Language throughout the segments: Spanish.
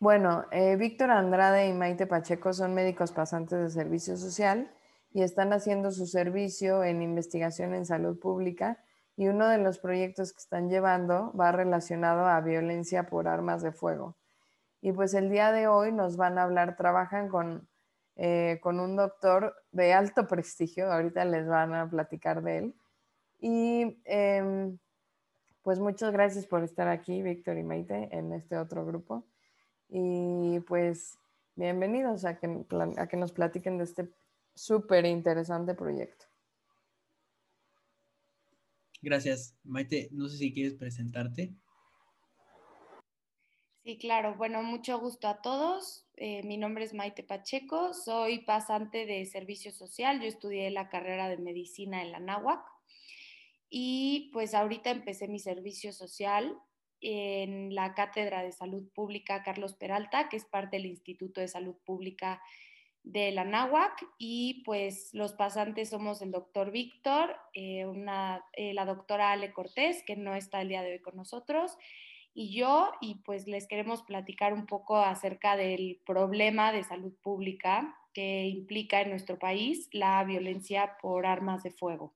Bueno, eh, Víctor Andrade y Maite Pacheco son médicos pasantes de servicio social y están haciendo su servicio en investigación en salud pública y uno de los proyectos que están llevando va relacionado a violencia por armas de fuego. Y pues el día de hoy nos van a hablar, trabajan con, eh, con un doctor de alto prestigio, ahorita les van a platicar de él. Y em, pues muchas gracias por estar aquí, Víctor y Maite, en este otro grupo. Y pues bienvenidos a que, a que nos platiquen de este súper interesante proyecto. Gracias. Maite, no sé si quieres presentarte. Sí, claro. Bueno, mucho gusto a todos. Eh, mi nombre es Maite Pacheco, soy pasante de servicio social. Yo estudié la carrera de medicina en la NAWAC y pues ahorita empecé mi servicio social en la Cátedra de Salud Pública Carlos Peralta, que es parte del Instituto de Salud Pública de la NAWAC y pues los pasantes somos el doctor Víctor, eh, eh, la doctora Ale Cortés, que no está el día de hoy con nosotros, y yo, y pues les queremos platicar un poco acerca del problema de salud pública que implica en nuestro país la violencia por armas de fuego.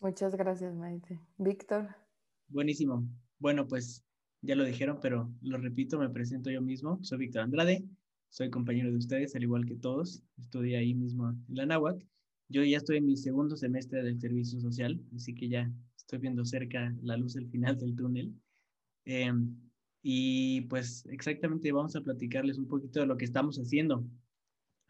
Muchas gracias, Maite. Víctor. Buenísimo. Bueno, pues ya lo dijeron, pero lo repito, me presento yo mismo. Soy Víctor Andrade, soy compañero de ustedes, al igual que todos. Estudié ahí mismo en la NAWAC. Yo ya estoy en mi segundo semestre del servicio social, así que ya estoy viendo cerca la luz al final del túnel. Em, y pues exactamente vamos a platicarles un poquito de lo que estamos haciendo.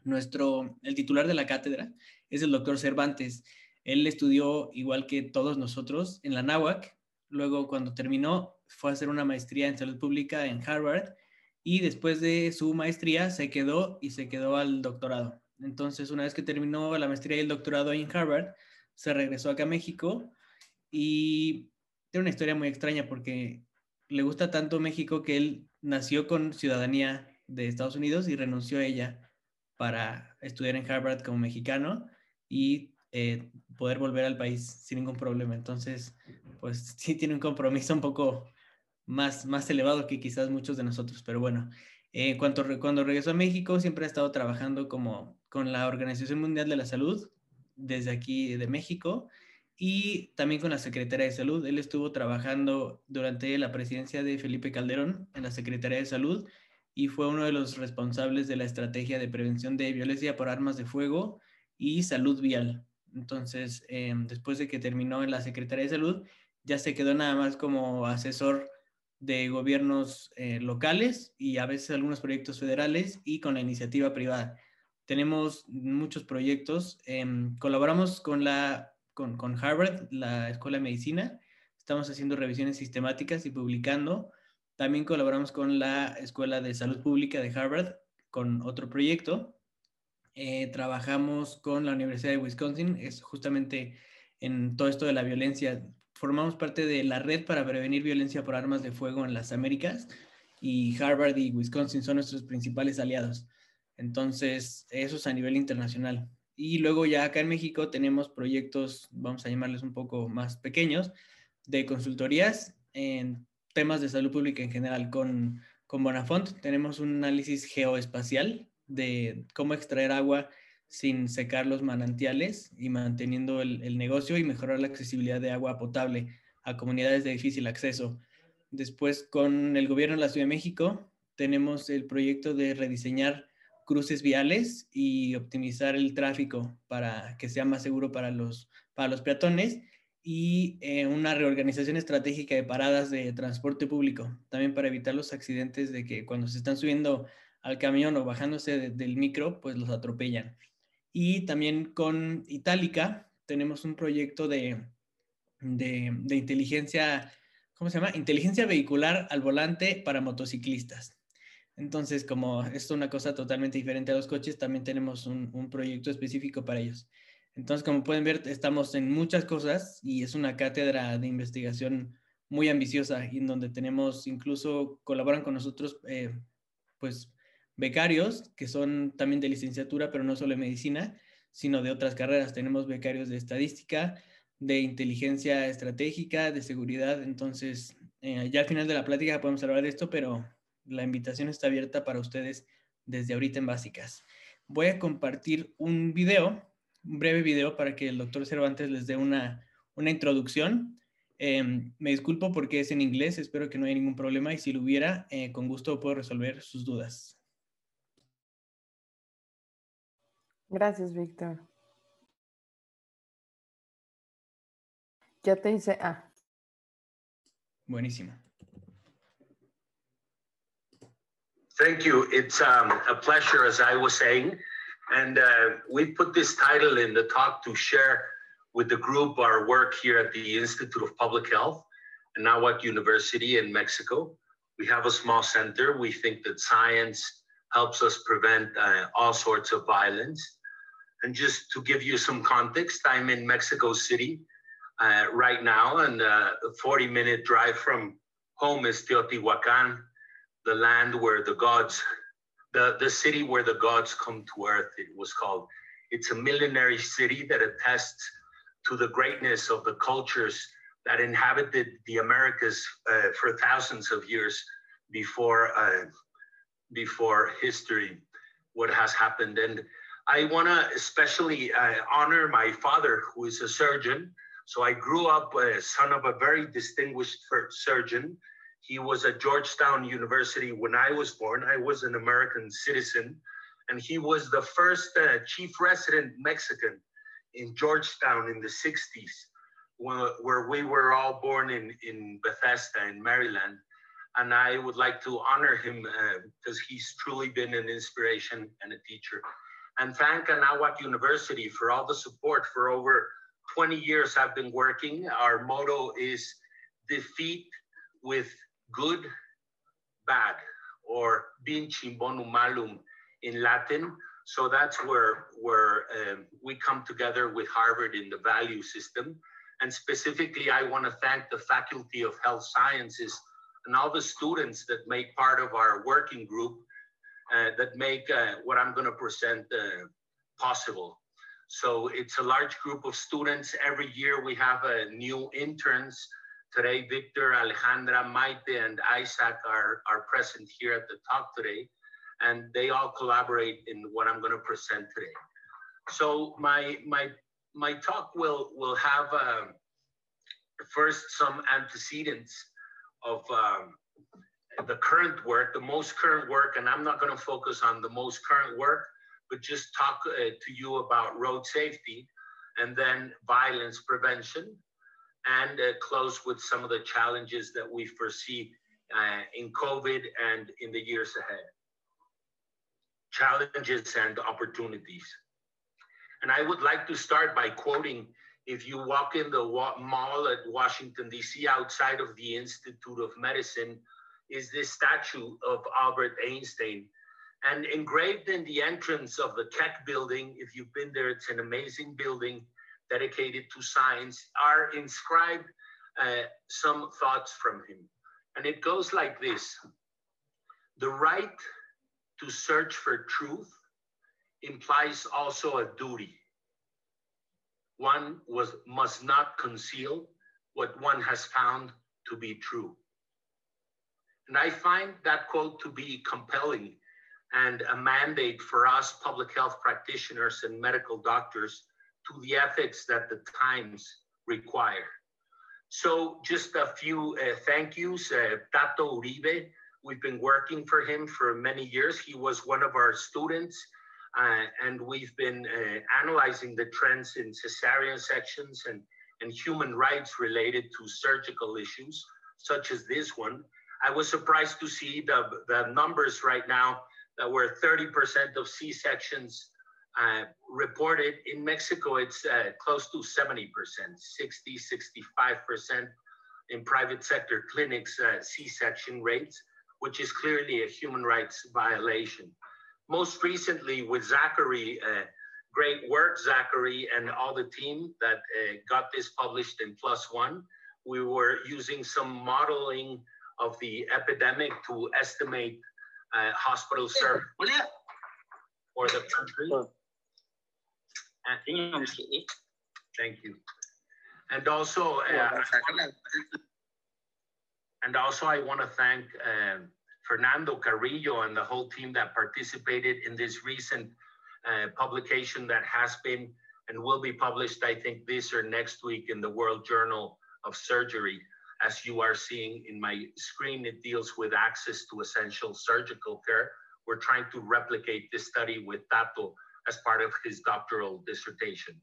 Nuestro, el titular de la cátedra es el doctor Cervantes. Él estudió, igual que todos nosotros, en la NAWAC. Luego, cuando terminó, fue a hacer una maestría en salud pública en Harvard. Y después de su maestría, se quedó y se quedó al doctorado. Entonces, una vez que terminó la maestría y el doctorado en Harvard, se regresó acá a México y tiene una historia muy extraña porque le gusta tanto México que él nació con ciudadanía de Estados Unidos y renunció a ella para estudiar en Harvard como mexicano y eh, poder volver al país sin ningún problema. Entonces, pues sí tiene un compromiso un poco más, más elevado que quizás muchos de nosotros, pero bueno. Eh, cuando, cuando regresó a México, siempre ha estado trabajando como con la Organización Mundial de la Salud, desde aquí de México, y también con la Secretaría de Salud. Él estuvo trabajando durante la presidencia de Felipe Calderón en la Secretaría de Salud y fue uno de los responsables de la estrategia de prevención de violencia por armas de fuego y salud vial. Entonces, eh, después de que terminó en la Secretaría de Salud, ya se quedó nada más como asesor de gobiernos eh, locales y a veces algunos proyectos federales y con la iniciativa privada. Tenemos muchos proyectos. Em, colaboramos con, la, con, con Harvard, la Escuela de Medicina. Estamos haciendo revisiones sistemáticas y publicando. También colaboramos con la Escuela de Salud Pública de Harvard con otro proyecto eh, trabajamos con la Universidad de Wisconsin, es justamente en todo esto de la violencia. Formamos parte de la red para prevenir violencia por armas de fuego en las Américas y Harvard y Wisconsin son nuestros principales aliados. Entonces, eso es a nivel internacional. Y luego ya acá en México tenemos proyectos, vamos a llamarles un poco más pequeños, de consultorías en temas de salud pública en general. Con, con Bonafont tenemos un análisis geoespacial de cómo extraer agua sin secar los manantiales y manteniendo el, negocio y mejorar la accesibilidad de agua potable a comunidades de difícil acceso. Después, con el gobierno de la Ciudad de México, tenemos el proyecto de rediseñar cruces viales y optimizar el tráfico para que sea más seguro para los, para los peatones y eh, una reorganización estratégica de paradas de transporte público, también para evitar los accidentes de que cuando se están subiendo al camión o bajándose del micro, pues los atropellan. Y también con Itálica tenemos un proyecto de, de, inteligencia, ¿cómo se llama? Inteligencia vehicular al volante para motociclistas. Entonces, como esto es una cosa totalmente diferente a los coches, también tenemos un, proyecto específico para ellos. Entonces, como pueden ver, estamos en muchas cosas y es una cátedra de investigación muy ambiciosa en donde tenemos, incluso colaboran con nosotros, eh, pues, becarios que son también de licenciatura, pero no solo de medicina, sino de otras carreras. Tenemos becarios de estadística, de inteligencia estratégica, de seguridad. Entonces, eh, ya al final de la plática podemos hablar de esto, pero la invitación está abierta para ustedes desde ahorita en básicas. Voy a compartir un video, un breve video para que el doctor Cervantes les dé una, una introducción. Em, me disculpo porque es en inglés, espero que no haya ningún problema y si lo hubiera, eh, con gusto puedo resolver sus dudas. Gracias, Víctor. Ya te hice. Ah. Buenísimo. Thank you. It's um, a pleasure, as I was saying. And uh, we put this title in the talk to share with the group our work here at the Institute of Public Health and Nahuatl University in Mexico. We have a small center. We think that science helps us prevent uh, all sorts of violence. And just to give you some context, I'm in Mexico City uh, right now, and uh, a 40 minute drive from home is Teotihuacan, the land where the gods, the, the city where the gods come to earth, it was called. It's a millenary city that attests to the greatness of the cultures that inhabited the Americas uh, for thousands of years before, uh, before history, what has happened. And I want to especially uh, honor my father, who is a surgeon. So I grew up a son of a very distinguished surgeon he was at Georgetown University when I was born. I was an American citizen, and he was the first uh, chief resident Mexican in Georgetown in the 60s, where, where we were all born in, in Bethesda, in Maryland. And I would like to honor him because uh, he's truly been an inspiration and a teacher. And thank Anahuac University for all the support for over 20 years I've been working. Our motto is defeat with good, bad, or vincim bonum malum in Latin. So that's where, where um, we come together with Harvard in the value system. And specifically, I want to thank the Faculty of Health Sciences and all the students that make part of our working group that make uh, what I'm going to present uh, possible. So it's a large group of students. Every year we have uh, new interns Today, Victor, Alejandra, Maite, and Isaac are, are present here at the talk today, and they all collaborate in what I'm going to present today. So my my my talk will will have um, first some antecedents of um, the current work, the most current work, and I'm not going to focus on the most current work, but just talk uh, to you about road safety and then violence prevention and uh, close with some of the challenges that we foresee uh, in COVID and in the years ahead. Challenges and opportunities. And I would like to start by quoting if you walk in the mall at Washington, D.C., outside of the Institute of Medicine, is this statue of Albert Einstein. And engraved in the entrance of the Keck building, if you've been there, it's an amazing building dedicated to science are inscribed uh, some thoughts from him. And it goes like this The right to search for truth implies also a duty. One was, must not conceal what one has found to be true. And I find that quote to be compelling and a mandate for us public health practitioners and medical doctors to the ethics that the times require. So just a few uh, thank yous. Uh, Tato Uribe, we've been working for him for many years. He was one of our students, uh, and we've been uh, analyzing the trends in cesarean sections and, and human rights related to surgical issues, such as this one. I was surprised to see the, the numbers right now that were 30% of C-sections uh, reported in Mexico, it's uh, close to 70%, 60, 65% in private sector clinics, uh, C-section rates, which is clearly a human rights violation. Most recently with Zachary, uh, great work, Zachary, and all the team that uh, got this published in Plus One. We were using some modeling of the epidemic to estimate uh, hospital service for the country. Thank you. And also, uh, And also, I want to thank uh, Fernando Carrillo and the whole team that participated in this recent uh, publication that has been and will be published, I think, this or next week in the World Journal of Surgery. As you are seeing in my screen, it deals with access to essential surgical care. We're trying to replicate this study with Tato as part of his doctoral dissertation.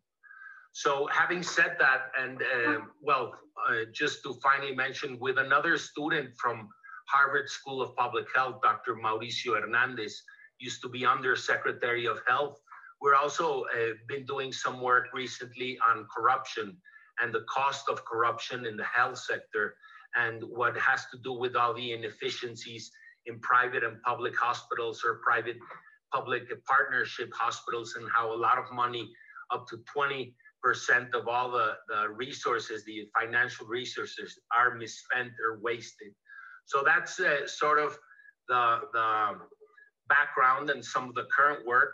So having said that, and uh, well, uh, just to finally mention with another student from Harvard School of Public Health, Dr. Mauricio Hernandez, used to be Under Secretary of Health. We're also uh, been doing some work recently on corruption and the cost of corruption in the health sector and what has to do with all the inefficiencies in private and public hospitals or private public partnership hospitals and how a lot of money up to 20 percent of all the, the resources, the financial resources are misspent or wasted. So that's uh, sort of the, the background and some of the current work.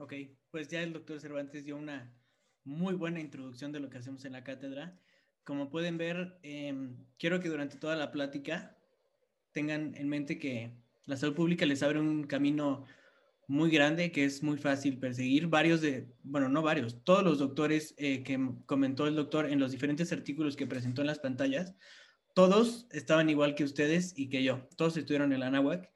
Ok, pues ya el doctor Cervantes dio una muy buena introducción de lo que hacemos en la cátedra. Como pueden ver, eh, quiero que durante toda la plática tengan en mente que la salud pública les abre un camino muy grande que es muy fácil perseguir. Varios de, bueno, no varios, todos los doctores eh, que comentó el doctor en los diferentes artículos que presentó en las pantallas, todos estaban igual que ustedes y que yo. Todos estuvieron en la Anáhuac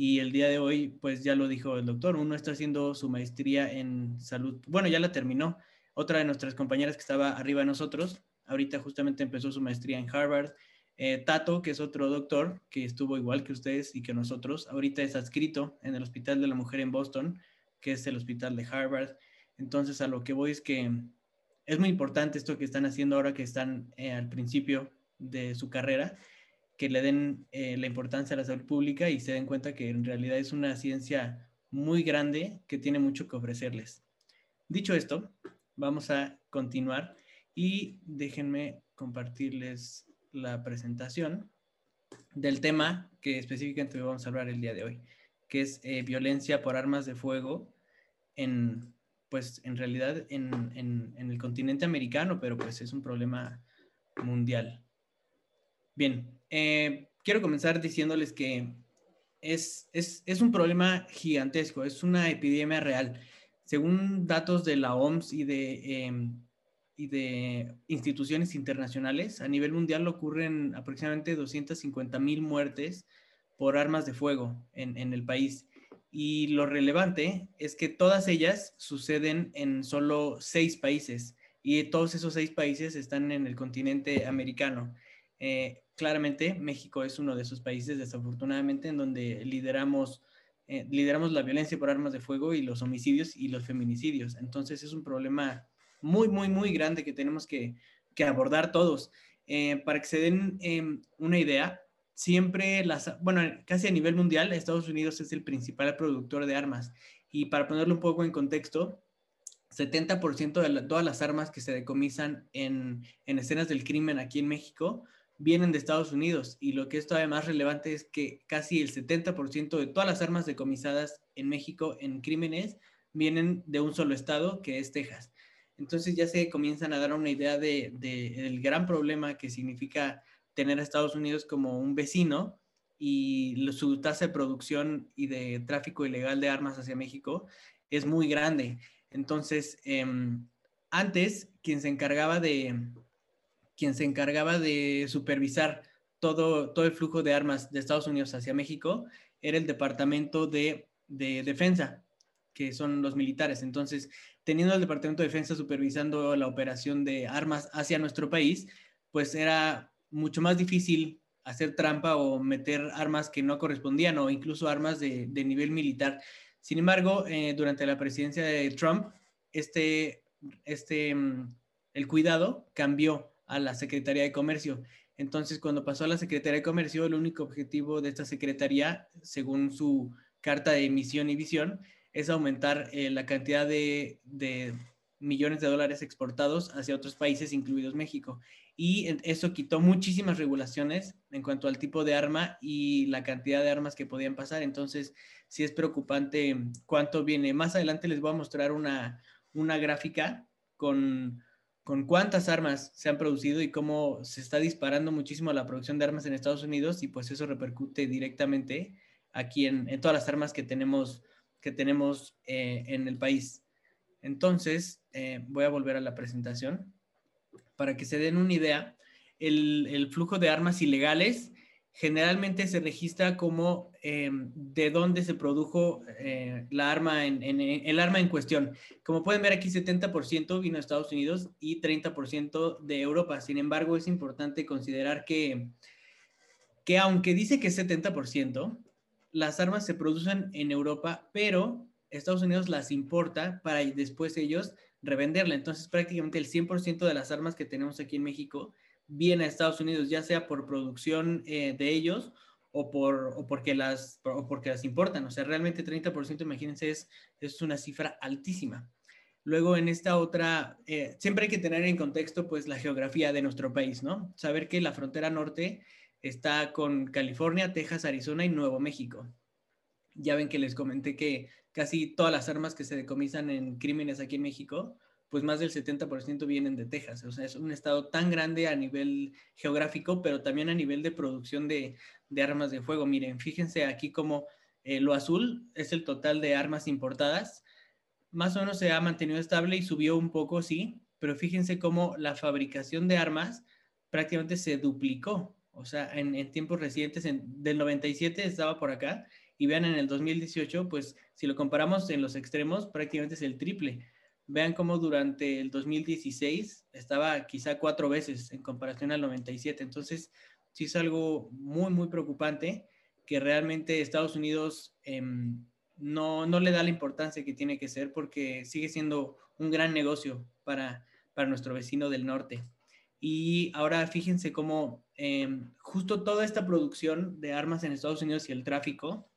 y el día de hoy, pues ya lo dijo el doctor, uno está haciendo su maestría en salud. Bueno, ya la terminó. Otra de nuestras compañeras que estaba arriba de nosotros, ahorita justamente empezó su maestría en Harvard eh, Tato, que es otro doctor que estuvo igual que ustedes y que nosotros, ahorita es adscrito en el Hospital de la Mujer en Boston, que es el hospital de Harvard. Entonces, a lo que voy es que es muy importante esto que están haciendo ahora que están eh, al principio de su carrera, que le den eh, la importancia a la salud pública y se den cuenta que en realidad es una ciencia muy grande que tiene mucho que ofrecerles. Dicho esto, vamos a continuar y déjenme compartirles la presentación del tema que específicamente vamos a hablar el día de hoy, que es eh, violencia por armas de fuego en, pues, en realidad en, en, el continente americano, pero pues es un problema mundial. Bien, eh, quiero comenzar diciéndoles que es, es, es un problema gigantesco, es una epidemia real. Según datos de la OMS y de em, y de instituciones internacionales, a nivel mundial ocurren aproximadamente 250 mil muertes por armas de fuego en, en, el país. Y lo relevante es que todas ellas suceden en solo seis países y todos esos seis países están en el continente americano. Eh, claramente México es uno de esos países, desafortunadamente, en donde lideramos, eh, lideramos la violencia por armas de fuego y los homicidios y los feminicidios. Entonces es un problema muy, muy, muy grande que tenemos que, abordar todos. Eh, para que se den em, una idea, siempre las, bueno, casi a nivel mundial, Estados Unidos es el principal productor de armas. Y para ponerlo un poco en contexto, 70% de todas las armas que se decomisan en, en, escenas del crimen aquí en México vienen de Estados Unidos. Y lo que es todavía más relevante es que casi el 70% de todas las armas decomisadas en México en crímenes vienen de un solo estado, que es Texas. Entonces ya se comienzan a dar una idea de, del gran problema que significa tener a Estados Unidos como un vecino y su tasa de producción y de tráfico ilegal de armas hacia México es muy grande. Entonces, em, antes, quien se encargaba de, quien se encargaba de supervisar todo, todo el flujo de armas de Estados Unidos hacia México era el Departamento de, de Defensa, que son los militares. Entonces, teniendo el Departamento de Defensa supervisando la operación de armas hacia nuestro país, pues era mucho más difícil hacer trampa o meter armas que no correspondían o incluso armas de, nivel militar. Sin embargo, eh, durante la presidencia de Trump, este, este, mm, el cuidado cambió a la Secretaría de Comercio. Entonces, cuando pasó a la Secretaría de Comercio, el único objetivo de esta Secretaría, según su carta de misión y visión, es aumentar eh, la cantidad de, millones de dólares exportados hacia otros países, incluidos México. Y eso quitó muchísimas regulaciones en cuanto al tipo de arma y la cantidad de armas que podían pasar. Entonces, sí es preocupante cuánto viene. Más adelante les voy a mostrar una, una gráfica con, con cuántas armas se han producido y cómo se está disparando muchísimo la producción de armas en Estados Unidos y pues eso repercute directamente aquí en, todas las armas que tenemos, que tenemos eh, en el país. Entonces, eh, voy a volver a la presentación para que se den una idea. El flujo de armas ilegales generalmente se registra como em, de dónde se produjo eh, la arma en, el arma en cuestión. Como pueden ver aquí, 70% vino de Estados Unidos y 30% de Europa. Sin embargo, es importante considerar que, que aunque dice que es 70%, las armas se producen en Europa, pero Estados Unidos las importa para después ellos revenderla. Entonces, prácticamente el 100% de las armas que tenemos aquí en México viene a Estados Unidos, ya sea por producción eh, de ellos o, por, o, porque las, o porque las importan. O sea, realmente 30%, imagínense, es, es una cifra altísima. Luego en esta otra, eh, siempre hay que tener en contexto pues la geografía de nuestro país, ¿no? Saber que la frontera norte está con California, Texas, Arizona y Nuevo México. Ya ven que les comenté que casi todas las armas que se decomisan en crímenes aquí en México pues más del 70% vienen de Texas. O sea, es un estado tan grande a nivel geográfico, pero también a nivel de producción de, armas de fuego. Miren, fíjense aquí como eh, lo azul es el total de armas importadas. Más o menos se ha mantenido estable y subió un poco, sí, pero fíjense cómo la fabricación de armas prácticamente se duplicó. O sea, en, tiempos recientes, en, del 97 estaba por acá, y vean en el 2018, pues si lo comparamos en los extremos, prácticamente es el triple Vean cómo durante el 2016 estaba quizá cuatro veces en comparación al 97. Entonces, sí es algo muy, muy preocupante que realmente Estados Unidos em, no, no, le da la importancia que tiene que ser porque sigue siendo un gran negocio para, para nuestro vecino del norte. Y ahora fíjense cómo em, justo toda esta producción de armas en Estados Unidos y el tráfico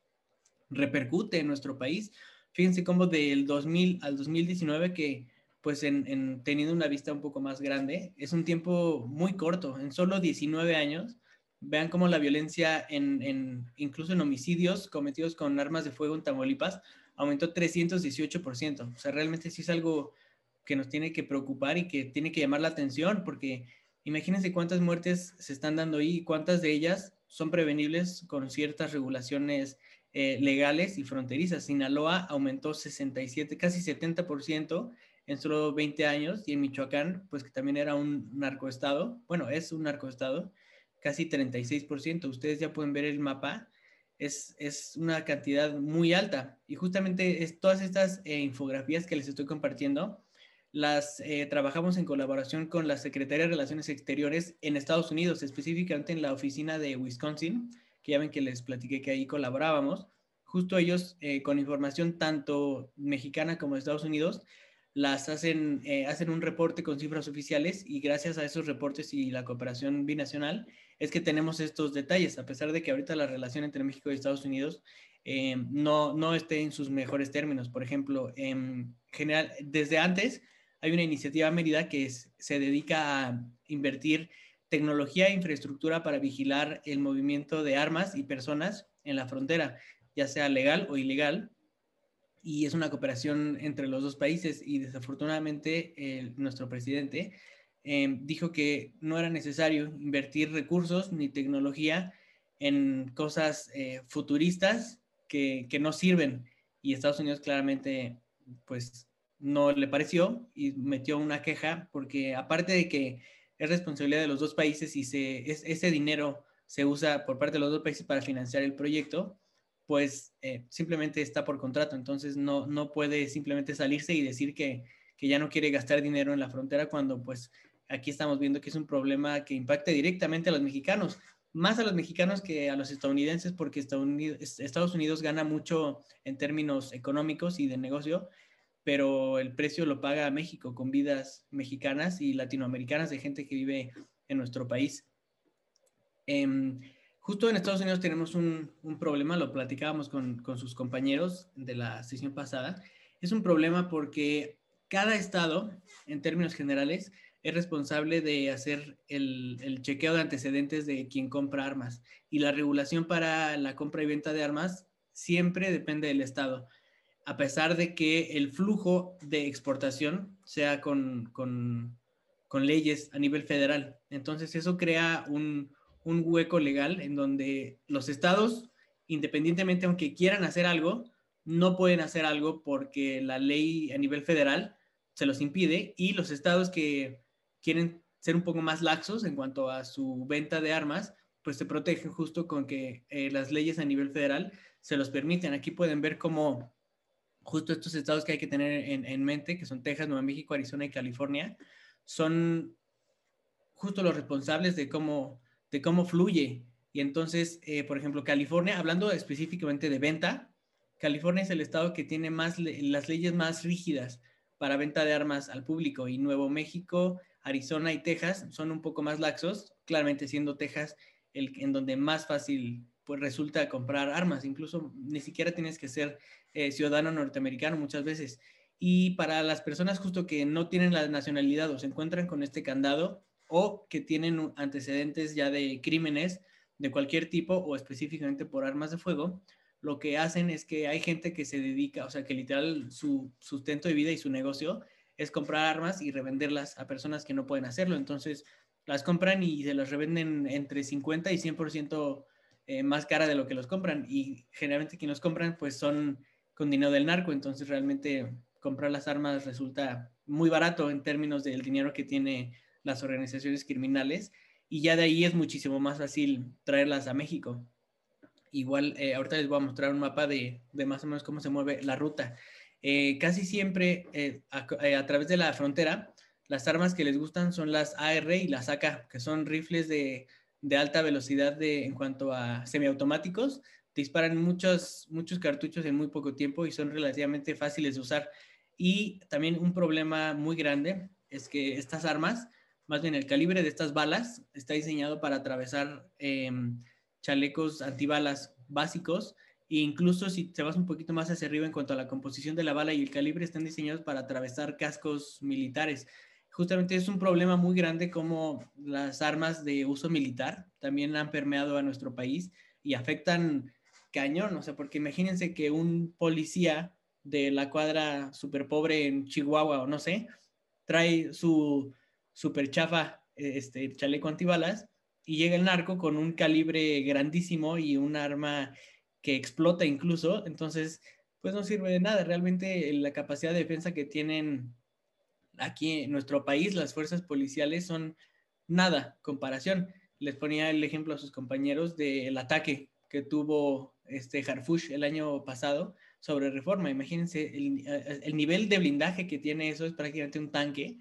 repercute en nuestro país Fíjense cómo del 2000 al 2019 que pues en, teniendo una vista un poco más grande, es un tiempo muy corto, en solo 19 años, vean cómo la violencia en, incluso en homicidios cometidos con armas de fuego en Tamaulipas aumentó 318%. O sea, realmente sí es algo que nos tiene que preocupar y que tiene que llamar la atención, porque imagínense cuántas muertes se están dando ahí y cuántas de ellas son prevenibles con ciertas regulaciones eh, legales y fronterizas. Sinaloa aumentó 67, casi 70% en solo 20 años y en Michoacán, pues que también era un narcoestado, bueno, es un narcoestado, casi 36%. Ustedes ya pueden ver el mapa, es, es una cantidad muy alta. Y justamente es, todas estas eh, infografías que les estoy compartiendo, las eh, trabajamos en colaboración con la Secretaría de Relaciones Exteriores en Estados Unidos, específicamente en la oficina de Wisconsin, que ya ven que les platiqué que ahí colaborábamos, justo ellos eh, con información tanto mexicana como de Estados Unidos, las hacen, eh, hacen un reporte con cifras oficiales y gracias a esos reportes y la cooperación binacional es que tenemos estos detalles, a pesar de que ahorita la relación entre México y Estados Unidos eh, no, no esté en sus mejores términos. Por ejemplo, en general, desde antes hay una iniciativa Mérida que se dedica a invertir tecnología e infraestructura para vigilar el movimiento de armas y personas en la frontera, ya sea legal o ilegal. Y es una cooperación entre los dos países y desafortunadamente nuestro presidente em, dijo que no era necesario invertir recursos ni tecnología en cosas eh, futuristas que, que no sirven. Y Estados Unidos claramente pues no le pareció y metió una queja porque aparte de que es responsabilidad de los dos países y se, ese dinero se usa por parte de los dos países para financiar el proyecto, pues eh, simplemente está por contrato. Entonces no, no puede simplemente salirse y decir que, que ya no quiere gastar dinero en la frontera cuando pues aquí estamos viendo que es un problema que impacta directamente a los mexicanos, más a los mexicanos que a los estadounidenses, porque Estados Unidos gana mucho en términos económicos y de negocio, pero el precio lo paga México con vidas mexicanas y latinoamericanas de gente que vive en nuestro país. Em, justo en Estados Unidos tenemos un, problema, lo platicábamos con, sus compañeros de la sesión pasada, es un problema porque cada estado, en términos generales, es responsable de hacer el, chequeo de antecedentes de quien compra armas. Y la regulación para la compra y venta de armas siempre depende del estado a pesar de que el flujo de exportación sea con, con leyes a nivel federal. Entonces eso crea un, un hueco legal en donde los estados, independientemente aunque quieran hacer algo, no pueden hacer algo porque la ley a nivel federal se los impide y los estados que quieren ser un poco más laxos en cuanto a su venta de armas, pues se protegen justo con que eh, las leyes a nivel federal se los permiten. Aquí pueden ver cómo justo estos estados que hay que tener en, en mente, que son Texas, Nueva México, Arizona y California, son justo los responsables de cómo, de cómo fluye. Y entonces, eh, por ejemplo, California, hablando específicamente de venta, California es el estado que tiene más las leyes más rígidas para venta de armas al público y Nuevo México, Arizona y Texas son un poco más laxos, claramente siendo Texas el en donde más fácil pues resulta comprar armas, incluso ni siquiera tienes que ser eh, ciudadano norteamericano muchas veces. Y para las personas justo que no tienen la nacionalidad o se encuentran con este candado o que tienen antecedentes ya de crímenes de cualquier tipo o específicamente por armas de fuego, lo que hacen es que hay gente que se dedica, o sea, que literal su sustento de vida y su negocio es comprar armas y revenderlas a personas que no pueden hacerlo. Entonces, las compran y se las revenden entre 50 y 100% eh, más cara de lo que los compran. Y generalmente quienes los compran, pues son con dinero del narco. Entonces, realmente comprar las armas resulta muy barato en términos del dinero que tiene las organizaciones criminales y ya de ahí es muchísimo más fácil traerlas a México. Igual, eh, ahorita les voy a mostrar un mapa de, de, más o menos cómo se mueve la ruta. Eh, casi siempre eh, a, a, través de la frontera, las armas que les gustan son las AR y las AK, que son rifles de, de alta velocidad de, en cuanto a semiautomáticos. Disparan muchos, muchos cartuchos en muy poco tiempo y son relativamente fáciles de usar. Y también un problema muy grande es que estas armas, más bien el calibre de estas balas, está diseñado para atravesar eh, chalecos antibalas básicos e incluso si te vas un poquito más hacia arriba en cuanto a la composición de la bala y el calibre, están diseñados para atravesar cascos militares. Justamente es un problema muy grande como las armas de uso militar también han permeado a nuestro país y afectan cañón, o sea, porque imagínense que un policía de la cuadra super pobre en Chihuahua o no sé, trae su super chafa este, chaleco antibalas y llega el narco con un calibre grandísimo y un arma que explota incluso, entonces pues no sirve de nada. Realmente la capacidad de defensa que tienen aquí en nuestro país las fuerzas policiales son nada comparación. Les ponía el ejemplo a sus compañeros del ataque que tuvo este Harfush el año pasado sobre reforma. Imagínense, el, el, nivel de blindaje que tiene eso es prácticamente un tanque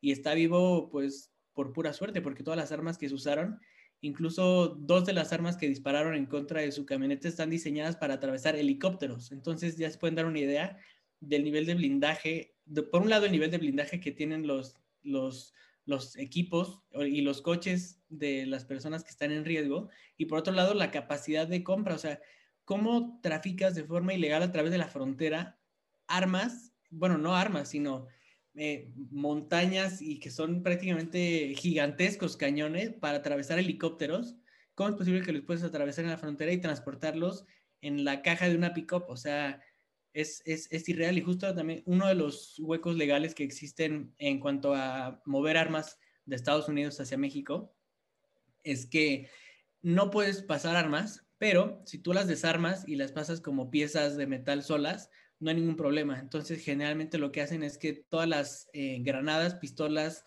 y está vivo pues por pura suerte, porque todas las armas que se usaron, incluso dos de las armas que dispararon en contra de su camioneta están diseñadas para atravesar helicópteros. Entonces ya se pueden dar una idea del nivel de blindaje, por un lado el nivel de blindaje que tienen los, los, los equipos y los coches de las personas que están en riesgo, y por otro lado la capacidad de compra, o sea, cómo traficas de forma ilegal a través de la frontera armas, bueno, no armas, sino eh, montañas y que son prácticamente gigantescos cañones para atravesar helicópteros. ¿Cómo es posible que los puedes atravesar en la frontera y transportarlos en la caja de una pick-up? O sea, es, es, es, irreal y justo también uno de los huecos legales que existen en cuanto a mover armas de Estados Unidos hacia México es que no puedes pasar armas pero si tú las desarmas y las pasas como piezas de metal solas, no hay ningún problema. Entonces, generalmente lo que hacen es que todas las eh, granadas, pistolas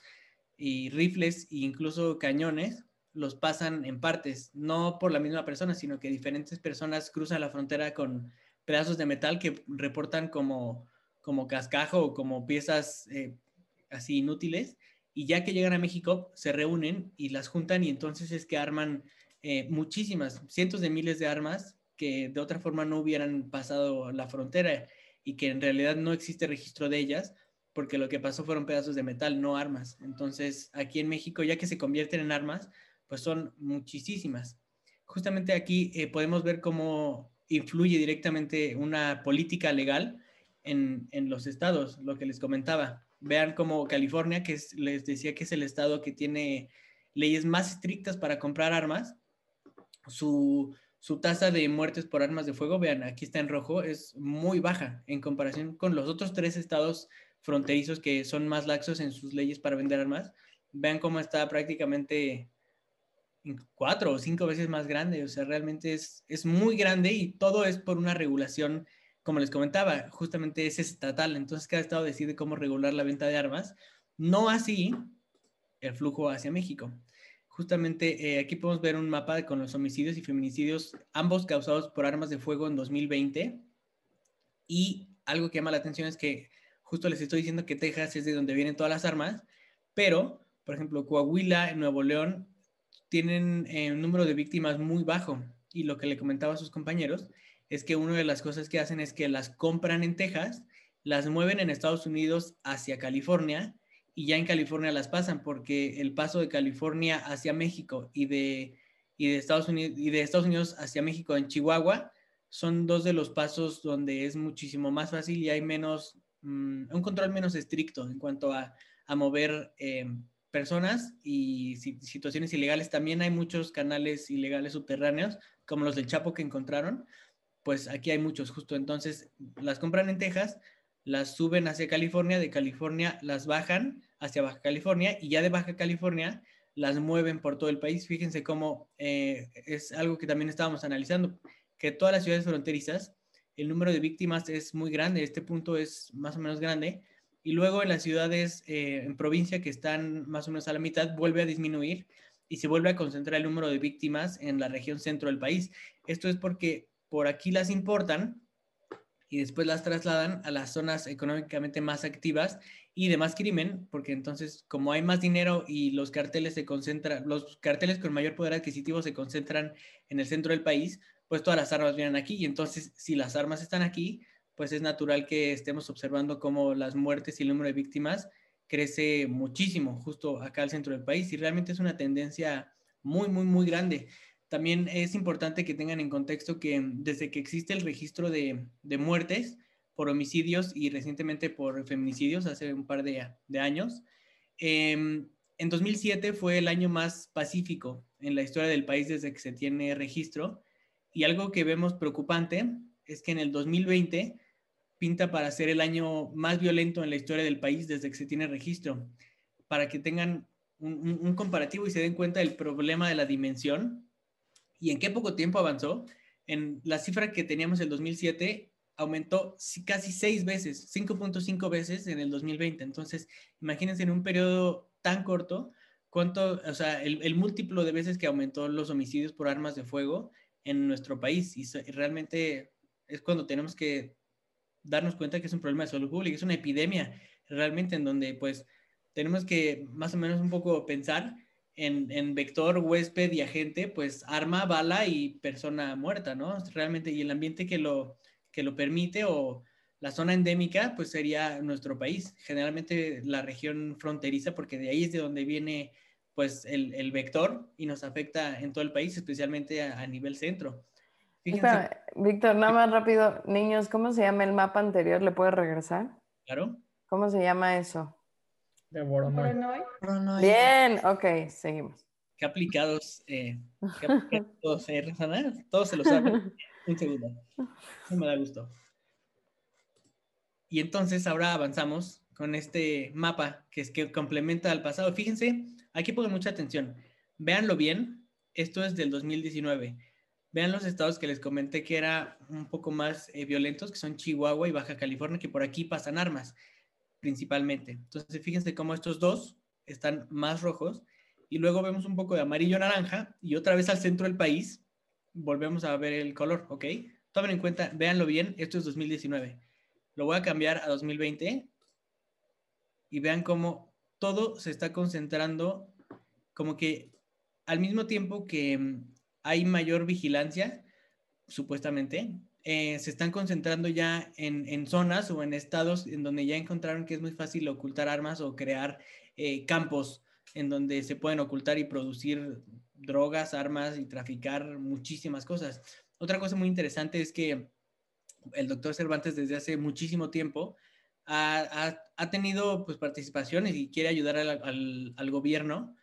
y rifles e incluso cañones los pasan en partes, no por la misma persona, sino que diferentes personas cruzan la frontera con pedazos de metal que reportan como, como cascajo o como piezas eh, así inútiles. Y ya que llegan a México, se reúnen y las juntan y entonces es que arman eh, muchísimas, cientos de miles de armas que de otra forma no hubieran pasado la frontera y que en realidad no existe registro de ellas porque lo que pasó fueron pedazos de metal, no armas. Entonces, aquí en México, ya que se convierten en armas, pues son muchísimas. Justamente aquí eh, podemos ver cómo influye directamente una política legal en, en, los estados, lo que les comentaba. Vean como California, que es, les decía que es el estado que tiene leyes más estrictas para comprar armas, su, su tasa de muertes por armas de fuego, vean, aquí está en rojo, es muy baja en comparación con los otros tres estados fronterizos que son más laxos en sus leyes para vender armas. vean cómo está prácticamente cuatro o cinco veces más grande. O sea, realmente es, es muy grande y todo es por una regulación, como les comentaba, justamente es estatal. Entonces cada estado decide cómo regular la venta de armas. No así el flujo hacia México. Justamente eh, aquí podemos ver un mapa con los homicidios y feminicidios, ambos causados por armas de fuego en 2020. Y algo que llama la atención es que justo les estoy diciendo que Texas es de donde vienen todas las armas, pero, por ejemplo, Coahuila, Nuevo León, tienen eh, un número de víctimas muy bajo. Y lo que le comentaba a sus compañeros es que una de las cosas que hacen es que las compran en Texas, las mueven en Estados Unidos hacia California y ya en California las pasan porque el paso de California hacia México y de, y de, Estados, Unidos, y de Estados Unidos hacia México en Chihuahua son dos de los pasos donde es muchísimo más fácil y hay menos, mm, un control menos estricto en cuanto a, a mover eh, personas y situaciones ilegales. También hay muchos canales ilegales subterráneos, como los del Chapo que encontraron. Pues aquí hay muchos, justo entonces las compran en Texas, las suben hacia California, de California las bajan hacia Baja California y ya de Baja California las mueven por todo el país. Fíjense cómo eh, es algo que también estábamos analizando, que todas las ciudades fronterizas, el número de víctimas es muy grande, este punto es más o menos grande, y luego en las ciudades eh, en provincia que están más o menos a la mitad vuelve a disminuir y se vuelve a concentrar el número de víctimas en la región centro del país. Esto es porque por aquí las importan y después las trasladan a las zonas económicamente más activas y de más crimen, porque entonces como hay más dinero y los carteles se concentran, los carteles con mayor poder adquisitivo se concentran en el centro del país, pues todas las armas vienen aquí y entonces si las armas están aquí, pues es natural que estemos observando cómo las muertes y el número de víctimas crece muchísimo justo acá al centro del país y realmente es una tendencia muy, muy, muy grande. También es importante que tengan en contexto que desde que existe el registro de, muertes por homicidios y recientemente por feminicidios hace un par de, años, em, en 2007 fue el año más pacífico en la historia del país desde que se tiene registro y algo que vemos preocupante es que en el 2020 pinta para ser el año más violento en la historia del país desde que se tiene registro. Para que tengan un, comparativo y se den cuenta del problema de la dimensión y en qué poco tiempo avanzó. En la cifra que teníamos en el 2007 aumentó casi seis veces, 5.5 veces en el 2020. Entonces, imagínense en un periodo tan corto, cuánto, o sea, el, el múltiplo de veces que aumentó los homicidios por armas de fuego en nuestro país. Y realmente es cuando tenemos que darnos cuenta que es un problema de salud pública, es una epidemia realmente en donde pues tenemos que más o menos un poco pensar en, en, vector, huésped y agente, pues arma, bala y persona muerta, ¿no? Realmente, y el ambiente que lo, que lo permite o la zona endémica, pues sería nuestro país, generalmente la región fronteriza, porque de ahí es de donde viene pues el, el vector y nos afecta en todo el país, especialmente a nivel centro. Víctor, nada más rápido. Niños, ¿cómo se llama el mapa anterior? ¿Le puedes regresar? Claro. ¿Cómo se llama eso? De Voronoi. Bien, ok, seguimos. Qué aplicados, eh, qué aplicados eh, Todos se lo saben. Un segundo. Eso me da gusto. Y entonces ahora avanzamos con este mapa que es que complementa al pasado. Fíjense, aquí pongan mucha atención. Véanlo bien. Esto es del 2019 Vean los estados que les comenté que era un poco más eh, violentos, que son Chihuahua y Baja California, que por aquí pasan armas principalmente. Entonces, fíjense cómo estos dos están más rojos y luego vemos un poco de amarillo-naranja y otra vez al centro del país volvemos a ver el color, ¿ok? Tomen en cuenta, véanlo bien, esto es 2019. Lo voy a cambiar a 2020 y vean cómo todo se está concentrando como que al mismo tiempo que mm, hay mayor vigilancia, supuestamente. Eh, se están concentrando ya en, zonas o en estados en donde ya encontraron que es muy fácil ocultar armas o crear eh, campos en donde se pueden ocultar y producir drogas, armas y traficar muchísimas cosas. Otra cosa muy interesante es que el doctor Cervantes desde hace muchísimo tiempo ha, tenido pues, participaciones y quiere ayudar al, al gobierno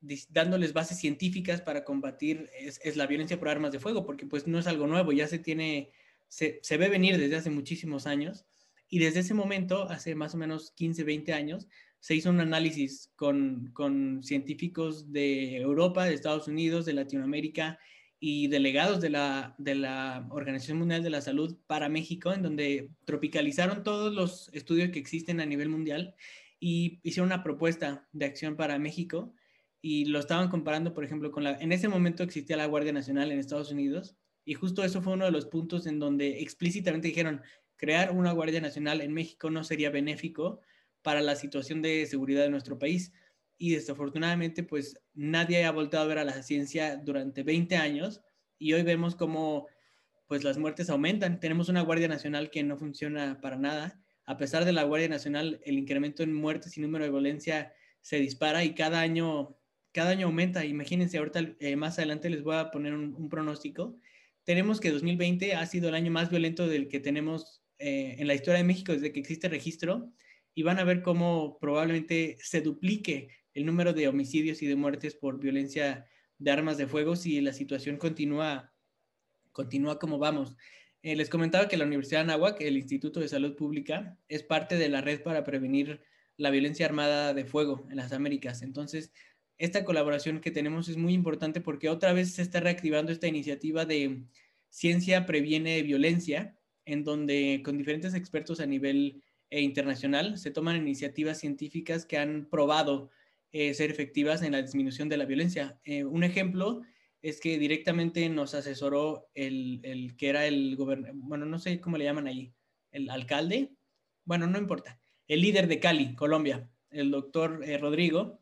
dándoles bases científicas para combatir es, la violencia por armas de fuego, porque pues no es algo nuevo, ya se tiene, se, ve venir desde hace muchísimos años. Y desde ese momento, hace más o menos 15, 20 años, se hizo un análisis con, científicos de Europa, de Estados Unidos, de Latinoamérica y delegados de la, de la Organización Mundial de la Salud para México, en donde tropicalizaron todos los estudios que existen a nivel mundial y hicieron una propuesta de acción para México y lo estaban comparando, por ejemplo, con la... En ese momento existía la Guardia Nacional en Estados Unidos y justo eso fue uno de los puntos en donde explícitamente dijeron, crear una Guardia Nacional en México no sería benéfico para la situación de seguridad de nuestro país. Y desafortunadamente, pues nadie ha volteado a ver a la ciencia durante 20 años y hoy vemos cómo pues las muertes aumentan. Tenemos una Guardia Nacional que no funciona para nada. A pesar de la Guardia Nacional, el incremento en muertes y número de violencia se dispara y cada año, cada año aumenta. Imagínense, ahorita eh, más adelante les voy a poner un, pronóstico. Tenemos que 2020 ha sido el año más violento del que tenemos eh, en la historia de México desde que existe registro y van a ver cómo probablemente se duplique el número de homicidios y de muertes por violencia de armas de fuego si la situación continúa, continúa como vamos. Eh, les comentaba que la Universidad de Anáhuac, el Instituto de Salud Pública, es parte de la red para prevenir la violencia armada de fuego en las Américas. Entonces, esta colaboración que tenemos es muy importante porque otra vez se está reactivando esta iniciativa de ciencia previene violencia, en donde con diferentes expertos a nivel e internacional se toman iniciativas científicas que han probado eh, ser efectivas en la disminución de la violencia. Eh, un ejemplo es que directamente nos asesoró el, el que era el gobernador, bueno, no sé cómo le llaman ahí, el alcalde, bueno, no importa, el líder de Cali, Colombia, el doctor eh, Rodrigo.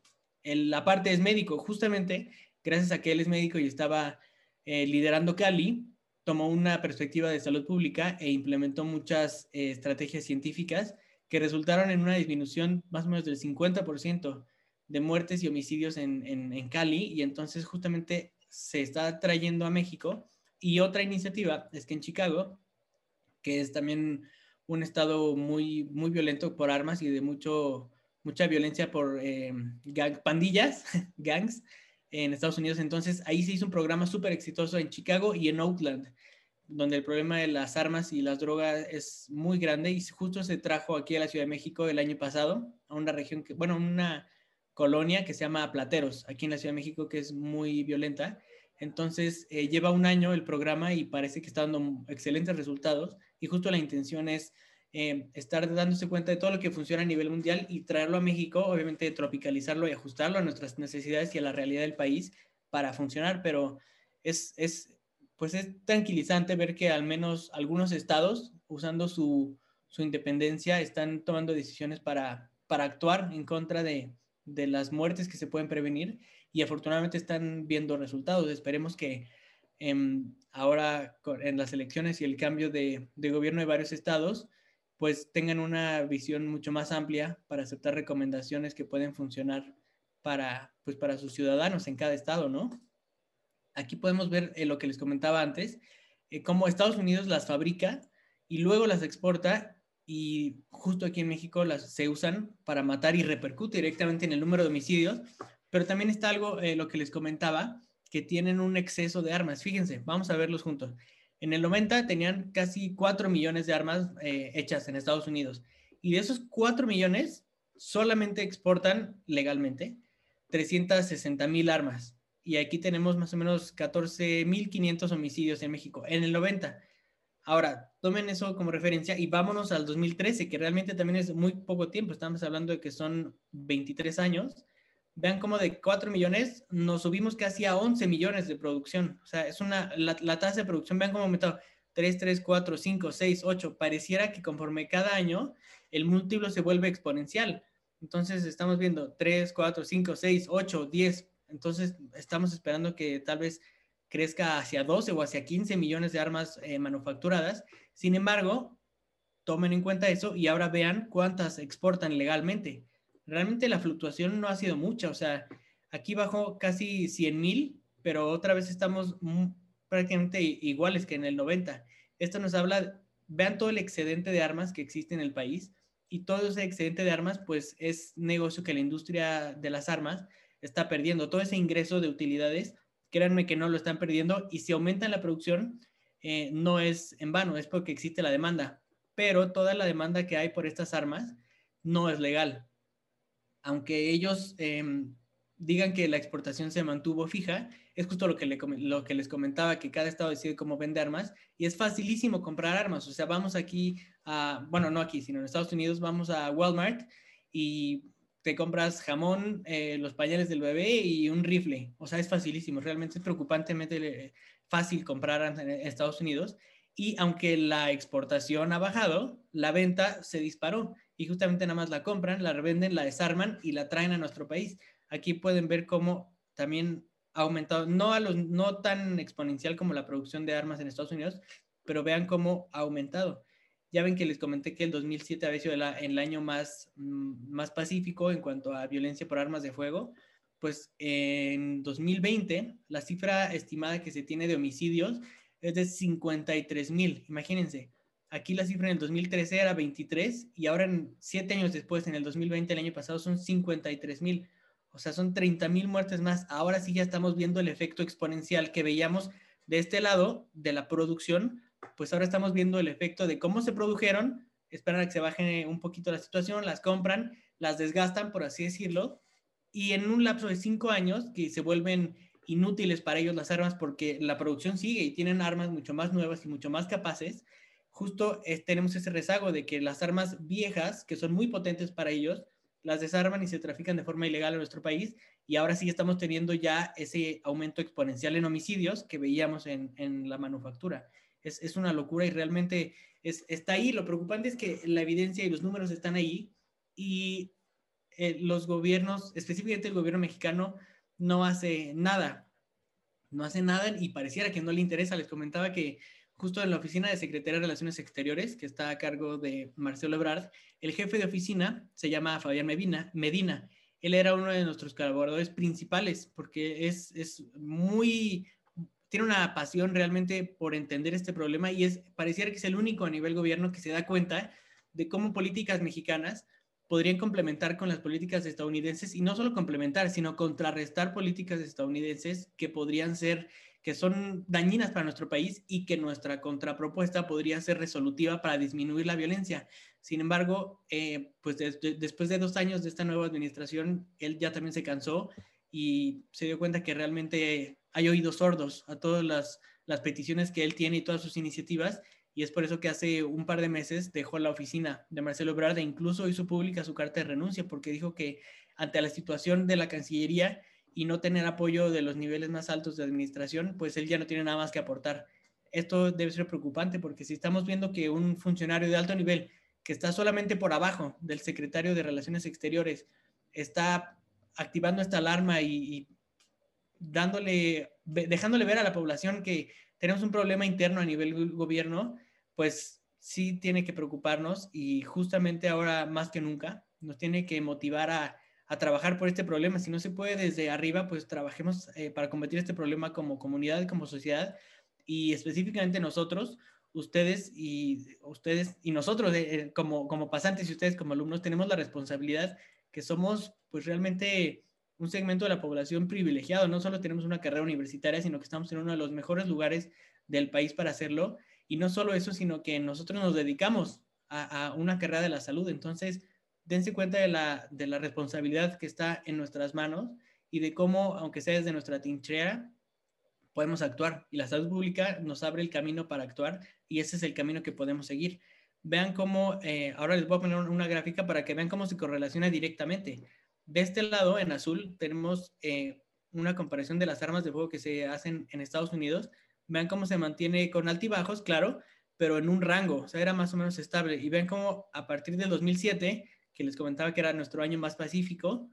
El, la parte es médico, justamente gracias a que él es médico y estaba liderando Cali, tomó una perspectiva de salud pública e implementó muchas eh, estrategias científicas que resultaron en una disminución más o menos del 50% de muertes y homicidios en, en, Cali y entonces justamente se está trayendo a México. Y otra iniciativa es que en Chicago, que es también un estado muy, muy violento por armas y de mucho, mucha violencia por eh, pandillas, gangs, en Estados Unidos. Entonces, ahí se hizo un programa súper exitoso en Chicago y en Oakland, donde el problema de las armas y las drogas es muy grande y justo se trajo aquí a la Ciudad de México el año pasado, a una región que, bueno, una colonia que se llama Plateros, aquí en la Ciudad de México, que es muy violenta. Entonces, eh, lleva un año el programa y parece que está dando excelentes resultados y justo la intención es eh, estar dándose cuenta de todo lo que funciona a nivel mundial y traerlo a México, obviamente tropicalizarlo y ajustarlo a nuestras necesidades y a la realidad del país para funcionar, pero es, es pues es tranquilizante ver que al menos algunos estados, usando su, su independencia, están tomando decisiones para, para actuar en contra de, de, las muertes que se pueden prevenir y afortunadamente están viendo resultados. Esperemos que em, ahora en las elecciones y el cambio de, de gobierno de varios estados, pues tengan una visión mucho más amplia para aceptar recomendaciones que pueden funcionar para, pues para sus ciudadanos en cada estado, ¿no? Aquí podemos ver eh, lo que les comentaba antes, eh, cómo Estados Unidos las fabrica y luego las exporta y justo aquí en México las se usan para matar y repercute directamente en el número de homicidios, pero también está algo, eh, lo que les comentaba, que tienen un exceso de armas. Fíjense, vamos a verlos juntos. En el 90 tenían casi 4 millones de armas eh, hechas en Estados Unidos. Y de esos 4 millones, solamente exportan legalmente 360 mil armas. Y aquí tenemos más o menos 14.500 homicidios en México en el 90. Ahora, tomen eso como referencia y vámonos al 2013, que realmente también es muy poco tiempo. Estamos hablando de que son 23 años vean cómo de 4 millones nos subimos casi a 11 millones de producción. O sea, es una, la, tasa de producción, vean cómo ha aumentado 3, 3, 4, 5, 6, 8. Pareciera que conforme cada año el múltiplo se vuelve exponencial. Entonces estamos viendo 3, 4, 5, 6, 8, 10. Entonces estamos esperando que tal vez crezca hacia 12 o hacia 15 millones de armas eh, manufacturadas. Sin embargo, tomen en cuenta eso y ahora vean cuántas exportan legalmente realmente la fluctuación no ha sido mucha, o sea, aquí bajó casi 100 mil, pero otra vez estamos prácticamente iguales que en el 90. Esto nos habla, vean todo el excedente de armas que existe en el país y todo ese excedente de armas, pues es negocio que la industria de las armas está perdiendo. Todo ese ingreso de utilidades, créanme que no lo están perdiendo y si aumentan la producción, eh, no es en vano, es porque existe la demanda. Pero toda la demanda que hay por estas armas no es legal aunque ellos em, digan que la exportación se mantuvo fija, es justo lo que, les comentaba, que cada estado decide cómo vende armas y es facilísimo comprar armas. O sea, vamos aquí bueno, no aquí, sino en Estados Unidos, vamos a Walmart y te compras jamón, eh, los pañales del bebé y un rifle. O sea, es facilísimo. Realmente es preocupantemente fácil comprar en Estados Unidos. Y aunque la exportación ha bajado, la venta se disparó. Y justamente nada más la compran, la revenden, la desarman y la traen a nuestro país. Aquí pueden ver cómo también ha aumentado, no, a los, no tan exponencial como la producción de armas en Estados Unidos, pero vean cómo ha aumentado. Ya ven que les comenté que el 2007 había sido el, año más, mm, más pacífico en cuanto a violencia por armas de fuego. Pues en 2020, la cifra estimada que se tiene de homicidios es de 53 mil. Imagínense, aquí la cifra en el 2013 era 23 y ahora, en, siete años después, en el 2020, el año pasado, son 53 mil. O sea, son 30 mil muertes más. Ahora sí ya estamos viendo el efecto exponencial que veíamos de este lado de la producción, pues ahora estamos viendo el efecto de cómo se produjeron, esperan a que se baje un poquito la situación, las compran, las desgastan, por así decirlo, y en un lapso de cinco años que se vuelven inútiles para ellos las armas porque la producción sigue y tienen armas mucho más nuevas y mucho más capaces, justo tenemos ese rezago de que las armas viejas, que son muy potentes para ellos, las desarman y se trafican de forma ilegal en nuestro país y ahora sí estamos teniendo ya ese aumento exponencial en homicidios que veíamos en, la manufactura. Es, una locura y realmente es, está ahí. Lo preocupante es que la evidencia y los números están ahí y eh, los gobiernos, específicamente el gobierno mexicano, no hace nada. No hace nada y pareciera que no le interesa. Les comentaba que justo en la oficina de Secretaría de Relaciones Exteriores, que está a cargo de Marcelo Ebrard, el jefe de oficina se llama Fabián Medina. Medina. Él era uno de nuestros colaboradores principales porque es, es muy, tiene una pasión realmente por entender este problema y es, pareciera que es el único a nivel gobierno que se da cuenta de cómo políticas mexicanas podrían complementar con las políticas estadounidenses y no solo complementar, sino contrarrestar políticas estadounidenses que podrían ser que son dañinas para nuestro país y que nuestra contrapropuesta podría ser resolutiva para disminuir la violencia. Sin embargo, eh, pues después de dos años de esta nueva administración, él ya también se cansó y se dio cuenta que realmente hay oídos sordos a todas las, las peticiones que él tiene y todas sus iniciativas y es por eso que hace un par de meses dejó la oficina de Marcelo Ebrard e incluso hizo pública su carta de renuncia porque dijo que ante la situación de la Cancillería y no tener apoyo de los niveles más altos de administración, pues él ya no tiene nada más que aportar. Esto debe ser preocupante porque si estamos viendo que un funcionario de alto nivel que está solamente por abajo del secretario de Relaciones Exteriores está activando esta alarma y, dándole, dejándole ver a la población que tenemos un problema interno a nivel gobierno, pues sí tiene que preocuparnos y justamente ahora más que nunca nos tiene que motivar a a trabajar por este problema. Si no se puede desde arriba, pues trabajemos eh, para combatir este problema como comunidad, como sociedad y específicamente nosotros, ustedes y ustedes y nosotros eh, eh, como, como pasantes y ustedes como alumnos tenemos la responsabilidad que somos pues realmente un segmento de la población privilegiado. No solo tenemos una carrera universitaria, sino que estamos en uno de los mejores lugares del país para hacerlo. Y no solo eso, sino que nosotros nos dedicamos a, a una carrera de la salud. Entonces, dense cuenta de la, de la responsabilidad que está en nuestras manos y de cómo, aunque sea desde nuestra trinchera, podemos actuar. Y la salud pública nos abre el camino para actuar y ese es el camino que podemos seguir. Vean cómo, eh, ahora les voy a poner una gráfica para que vean cómo se correlaciona directamente. De este lado, en azul, tenemos eh, una comparación de las armas de fuego que se hacen en Estados Unidos. Vean cómo se mantiene con altibajos, claro, pero en un rango, o sea, era más o menos estable. Y ven cómo a partir del 2007 que les comentaba que era nuestro año más pacífico,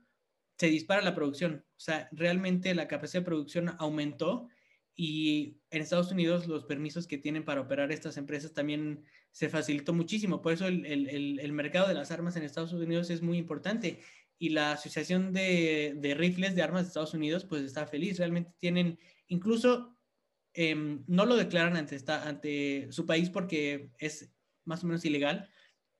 se dispara la producción. O sea, realmente la capacidad de producción aumentó y en Estados Unidos los permisos que tienen para operar estas empresas también se facilitó muchísimo. Por eso el, el, el mercado de las armas en Estados Unidos es muy importante y la Asociación de, de, Rifles de Armas de Estados Unidos pues está feliz. Realmente tienen, incluso em, no lo declaran ante, esta, ante su país porque es más o menos ilegal,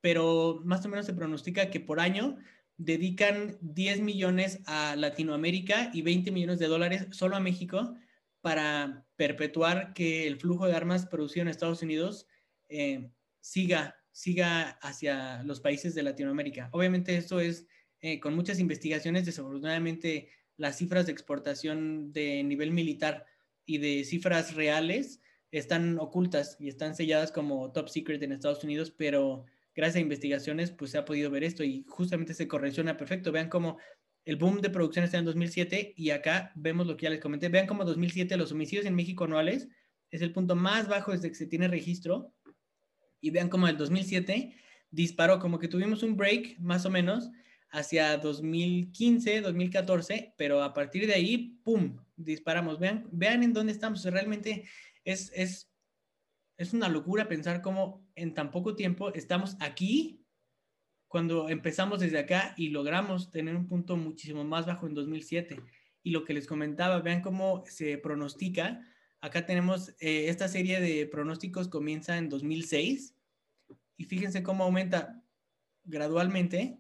pero más o menos se pronostica que por año dedican 10 millones a Latinoamérica y 20 millones de dólares solo a México para perpetuar que el flujo de armas producido en Estados Unidos eh, siga, siga hacia los países de Latinoamérica. Obviamente esto es eh, con muchas investigaciones, desafortunadamente las cifras de exportación de nivel militar y de cifras reales están ocultas y están selladas como top secret en Estados Unidos, pero gracias a investigaciones pues se ha podido ver esto y justamente se correlaciona perfecto. Vean cómo el boom de producción está en 2007 y acá vemos lo que ya les comenté. Vean cómo 2007 los homicidios en México anuales es el punto más bajo desde que se tiene registro y vean cómo el 2007 disparó, como que tuvimos un break más o menos hacia 2015, 2014, pero a partir de ahí, ¡pum!, disparamos. Vean, vean en dónde estamos. Realmente es, es, es una locura pensar cómo en tan poco tiempo estamos aquí cuando empezamos desde acá y logramos tener un punto muchísimo más bajo en 2007. Y lo que les comentaba, vean cómo se pronostica. Acá tenemos eh, esta serie de pronósticos comienza en 2006 y fíjense cómo aumenta gradualmente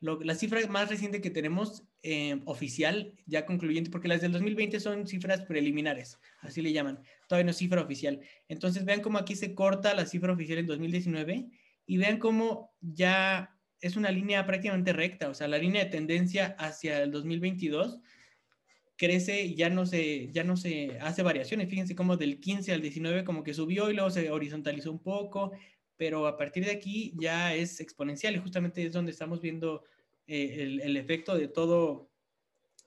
la cifra más reciente que tenemos eh, oficial, ya concluyente, porque las del 2020 son cifras preliminares, así le llaman, todavía no es cifra oficial. Entonces vean cómo aquí se corta la cifra oficial en 2019 y vean cómo ya es una línea prácticamente recta, o sea, la línea de tendencia hacia el 2022 crece y ya no se, ya no se hace variaciones. Fíjense cómo del 15 al 19 como que subió y luego se horizontalizó un poco, pero a partir de aquí ya es exponencial y justamente es donde estamos viendo eh, el, efecto de todo,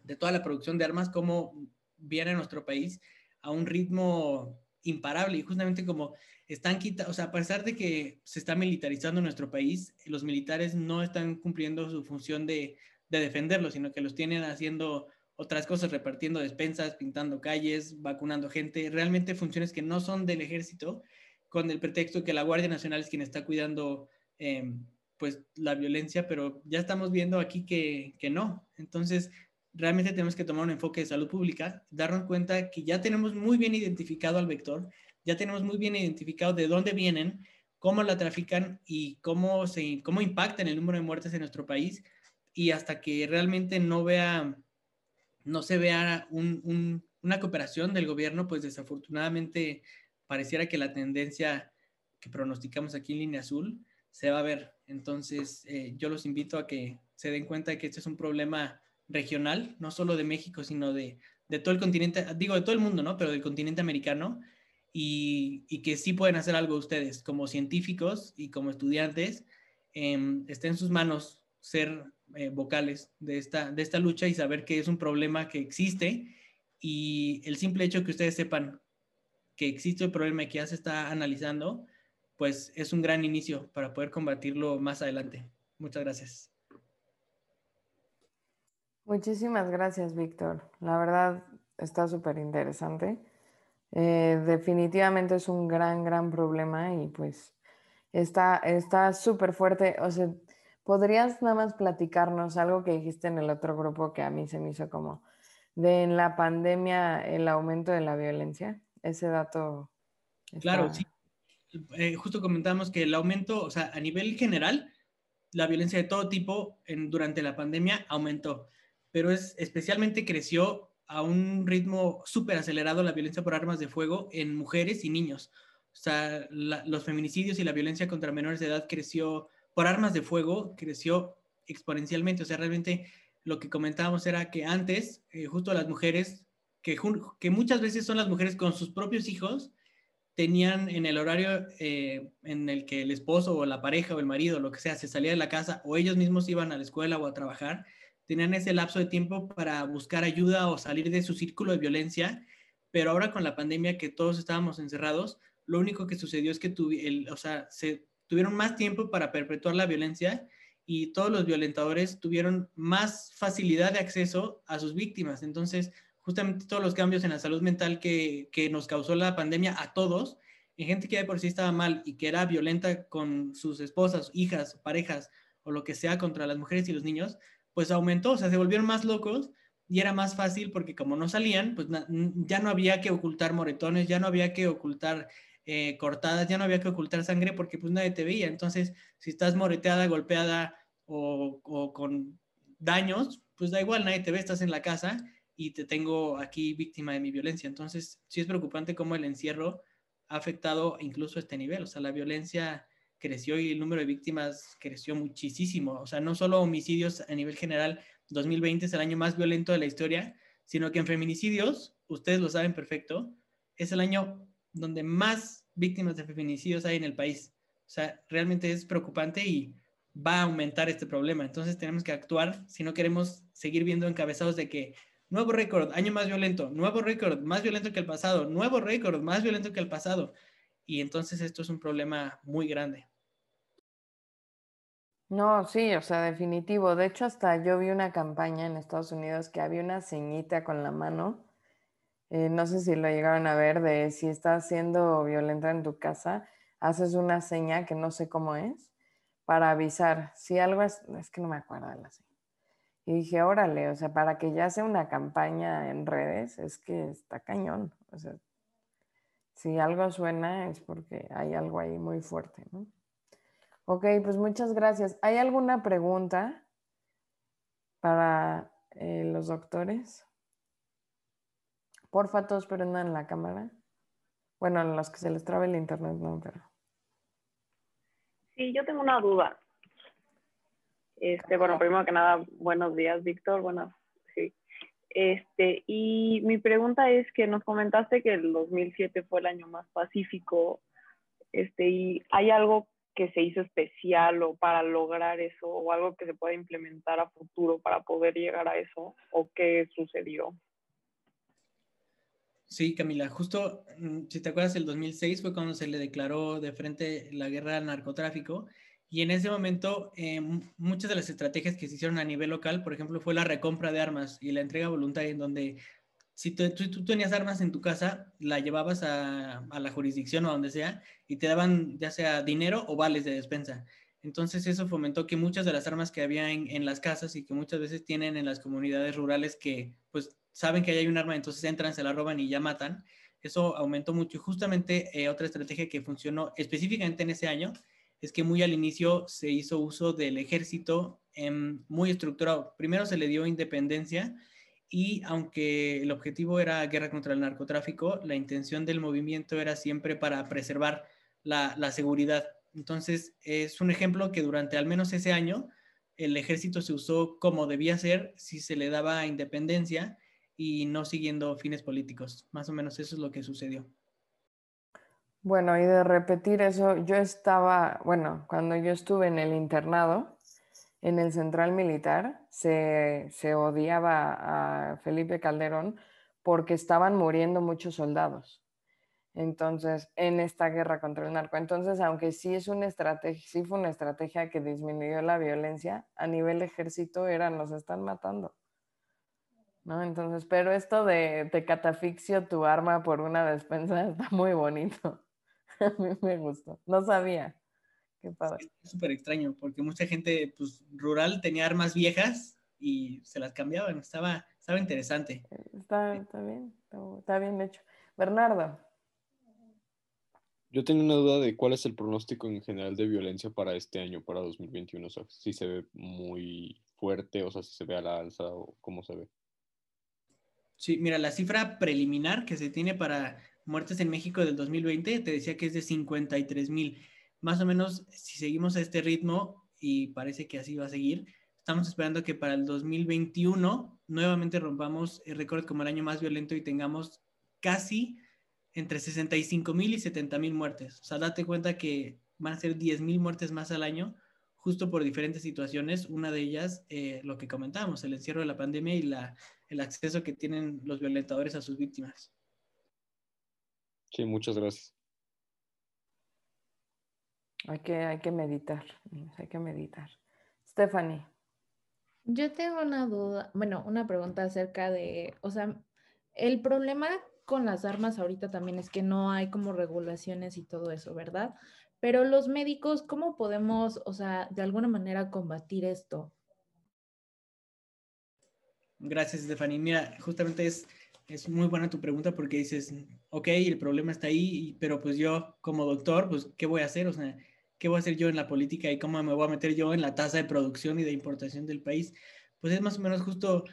de toda la producción de armas, como viene a nuestro país a un ritmo imparable. Y justamente como están quitando, o sea, a pesar de que se está militarizando nuestro país, los militares no están cumpliendo su función de, de defenderlo, sino que los tienen haciendo otras cosas, repartiendo despensas, pintando calles, vacunando gente, realmente funciones que no son del ejército con el pretexto que la Guardia Nacional es quien está cuidando em, pues la violencia, pero ya estamos viendo aquí que, que no. Entonces, realmente tenemos que tomar un enfoque de salud pública, darnos cuenta que ya tenemos muy bien identificado al vector, ya tenemos muy bien identificado de dónde vienen, cómo la trafican y cómo, se, cómo impactan el número de muertes en nuestro país. Y hasta que realmente no vea, no se vea una cooperación del gobierno, pues desafortunadamente pareciera que la tendencia que pronosticamos aquí en línea azul se va a ver. Entonces, eh, yo los invito a que se den cuenta de que este es un problema regional, no solo de México, sino de, todo el continente, digo de todo el mundo, ¿no? Pero del continente americano, y, que sí pueden hacer algo ustedes como científicos y como estudiantes. Eh, está en sus manos ser eh, vocales de esta, de esta lucha y saber que es un problema que existe y el simple hecho que ustedes sepan que existe el problema y que ya se está analizando, pues es un gran inicio para poder combatirlo más adelante. Muchas gracias. Muchísimas gracias, Víctor. La verdad está súper interesante. Eh, definitivamente es un gran, gran problema y pues está súper fuerte. O sea, ¿podrías nada más platicarnos algo que dijiste en el otro grupo que a mí se me hizo como de en la pandemia el aumento de la violencia? ese dato. Claro, sí. Eh, justo comentamos que el aumento, o sea, a nivel general, la violencia de todo tipo durante la pandemia aumentó, pero es, especialmente creció a un ritmo súper acelerado la violencia por armas de fuego en mujeres y niños. O sea, los feminicidios y la violencia contra menores de edad creció por armas de fuego, creció exponencialmente. O sea, realmente lo que comentábamos era que antes, eh, justo las mujeres que, muchas veces son las mujeres con sus propios hijos, tenían en el horario eh, en el que el esposo o la pareja o el marido, lo que sea, se salía de la casa o ellos mismos iban a la escuela o a trabajar, tenían ese lapso de tiempo para buscar ayuda o salir de su círculo de violencia, pero ahora con la pandemia que todos estábamos encerrados, lo único que sucedió es que tuvieron más tiempo para perpetuar la violencia y todos los violentadores tuvieron más facilidad de acceso a sus víctimas. Entonces, justamente todos los cambios en la salud mental que, nos causó la pandemia a todos, en gente que de por sí estaba mal y que era violenta con sus esposas, hijas, parejas o lo que sea contra las mujeres y los niños, pues aumentó, o sea, se volvieron más locos y era más fácil porque como no salían, pues ya no había que ocultar moretones, ya no había que ocultar eh, cortadas, ya no había que ocultar sangre porque pues nadie te veía. Entonces, si estás moreteada, golpeada o, o con daños, pues da igual, nadie te ve, estás en la casa y te tengo aquí víctima de mi violencia. Entonces, sí es preocupante cómo el encierro ha afectado incluso este nivel. O sea, la violencia creció y el número de víctimas creció muchísimo. O sea, no solo homicidios a nivel general, 2020 es el año más violento de la historia, sino que en feminicidios, ustedes lo saben perfecto, es el año donde más víctimas de feminicidios hay en el país. O sea, realmente es preocupante y va a aumentar este problema. Entonces tenemos que actuar si no queremos seguir viendo encabezados de que nuevo récord, año más violento, nuevo récord, más violento que el pasado, nuevo récord, más violento que el pasado. Y entonces esto es un problema muy grande. No, sí, o sea, definitivo. De hecho, hasta yo vi una campaña en Estados Unidos que había una ceñita con la mano. Eh, no sé si lo llegaron a ver de si estás siendo violenta en tu casa, haces una seña que no sé cómo es para avisar. Si algo es, es que no me acuerdo de la seña. Y dije, órale, o sea, para que ya sea una campaña en redes, es que está cañón. O sea, si algo suena es porque hay algo ahí muy fuerte, ¿no? Ok, pues muchas gracias. ¿Hay alguna pregunta para eh, los doctores? Porfa, todos prendan la cámara. Bueno, los que se les trabe el internet, no, pero. Sí, yo tengo una duda. Este, bueno, primero que nada, buenos días, Víctor. Bueno, sí. Este, y mi pregunta es que nos comentaste que el 2007 fue el año más pacífico. Este, y hay algo que se hizo especial o para lograr eso o algo que se pueda implementar a futuro para poder llegar a eso o qué sucedió. Sí, Camila, justo mm, si te acuerdas, el 2006 fue cuando se le declaró de frente la guerra al narcotráfico y en ese momento eh, muchas de las estrategias que se hicieron a nivel local, por ejemplo, fue la recompra de armas y la entrega voluntaria en donde si tú, tú, tenías armas en tu casa, la llevabas a, la jurisdicción o a donde sea y te daban ya sea dinero o vales de despensa. Entonces eso fomentó que muchas de las armas que había en, las casas y que muchas veces tienen en las comunidades rurales que pues saben que hay un arma, entonces entran, se la roban y ya matan. Eso aumentó mucho. Y justamente eh, otra estrategia que funcionó específicamente en ese año es que muy al inicio se hizo uso del ejército eh, muy estructurado. Primero se le dio independencia y aunque el objetivo era guerra contra el narcotráfico, la intención del movimiento era siempre para preservar la seguridad. Entonces, es un ejemplo que durante al menos ese año el ejército se usó como debía ser si se le daba independencia y no siguiendo fines políticos. Más o menos eso es lo que sucedió. Bueno, y de repetir eso, yo estaba, bueno, cuando yo estuve en el internado, en el central militar, se, se odiaba a Felipe Calderón porque estaban muriendo muchos soldados. Entonces, en esta guerra contra el narco. Entonces, aunque sí es una estrategia, sí fue una estrategia que disminuyó la violencia, a nivel ejército era nos están matando. ¿no? Entonces, pero esto de, de catafixio tu arma por una despensa está muy bonito. A mí me gustó. No sabía. Qué padre. es súper extraño, porque mucha gente pues, rural tenía armas viejas y se las cambiaban. Estaba, estaba interesante. Está, está bien, está bien hecho. Bernardo. Yo tengo una duda de cuál es el pronóstico en general de violencia para este año, para 2021. O sea, si se ve muy fuerte, o sea, si se ve a la alza o cómo se ve. Sí, mira, la cifra preliminar que se tiene para muertes en México del 2020 te decía que es de 53 mil. Más o menos, si seguimos a este ritmo, y parece que así va a seguir, estamos esperando que para el 2021 nuevamente rompamos el récord como el año más violento y tengamos casi entre 65 mil y 70 mil muertes. O sea, date cuenta que van a ser 10 mil muertes más al año justo por diferentes situaciones. Una de ellas, eh, lo que comentábamos, el encierro de la pandemia y la, el acceso que tienen los violentadores a sus víctimas. Sí, muchas gracias. Hay que, hay que meditar, hay que meditar. Stephanie. Yo tengo una duda, bueno, una pregunta acerca de, o sea, el problema con las armas ahorita también es que no hay como regulaciones y todo eso, ¿verdad? Pero los médicos, ¿cómo podemos, o sea, de alguna manera combatir esto? Gracias, Stephanie. Mira, justamente es, es muy buena tu pregunta porque dices, ok, el problema está ahí, pero pues yo como doctor, pues, ¿qué voy a hacer? O sea, ¿qué voy a hacer yo en la política y cómo me voy a meter yo en la tasa de producción y de importación del país? Pues es más o menos justo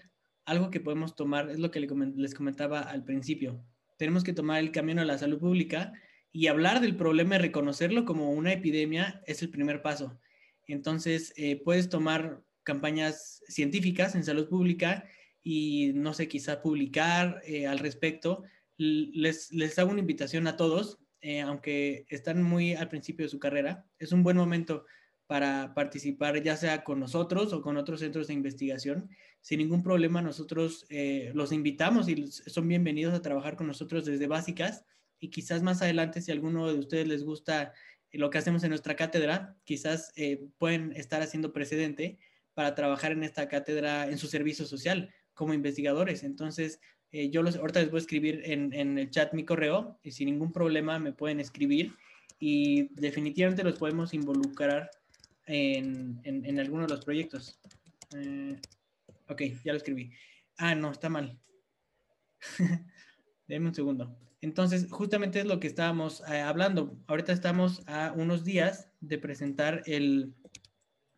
algo que podemos tomar, es lo que les comentaba al principio. Tenemos que tomar el camino a la salud pública y hablar del problema y reconocerlo como una epidemia es el primer paso. Entonces, eh, puedes tomar campañas científicas en salud pública y, no sé, quizá publicar eh, al respecto. Les, les hago una invitación a todos, eh, aunque están muy al principio de su carrera, es un buen momento para participar ya sea con nosotros o con otros centros de investigación. Sin ningún problema, nosotros los invitamos y son bienvenidos a trabajar con nosotros desde básicas y quizás más adelante, si alguno de ustedes les gusta lo que hacemos en nuestra cátedra, quizás eh, pueden estar haciendo precedente para trabajar en esta cátedra en su servicio social como investigadores. Entonces, eh, yo los, ahorita les voy a escribir en, el chat mi correo y sin ningún problema me pueden escribir y definitivamente los podemos involucrar en, en, alguno de los proyectos. Eh, ok, ya lo escribí. Ah, no, está mal. Denme un segundo. Entonces, justamente es lo que estábamos eh, hablando. Ahorita estamos a unos días de presentar el,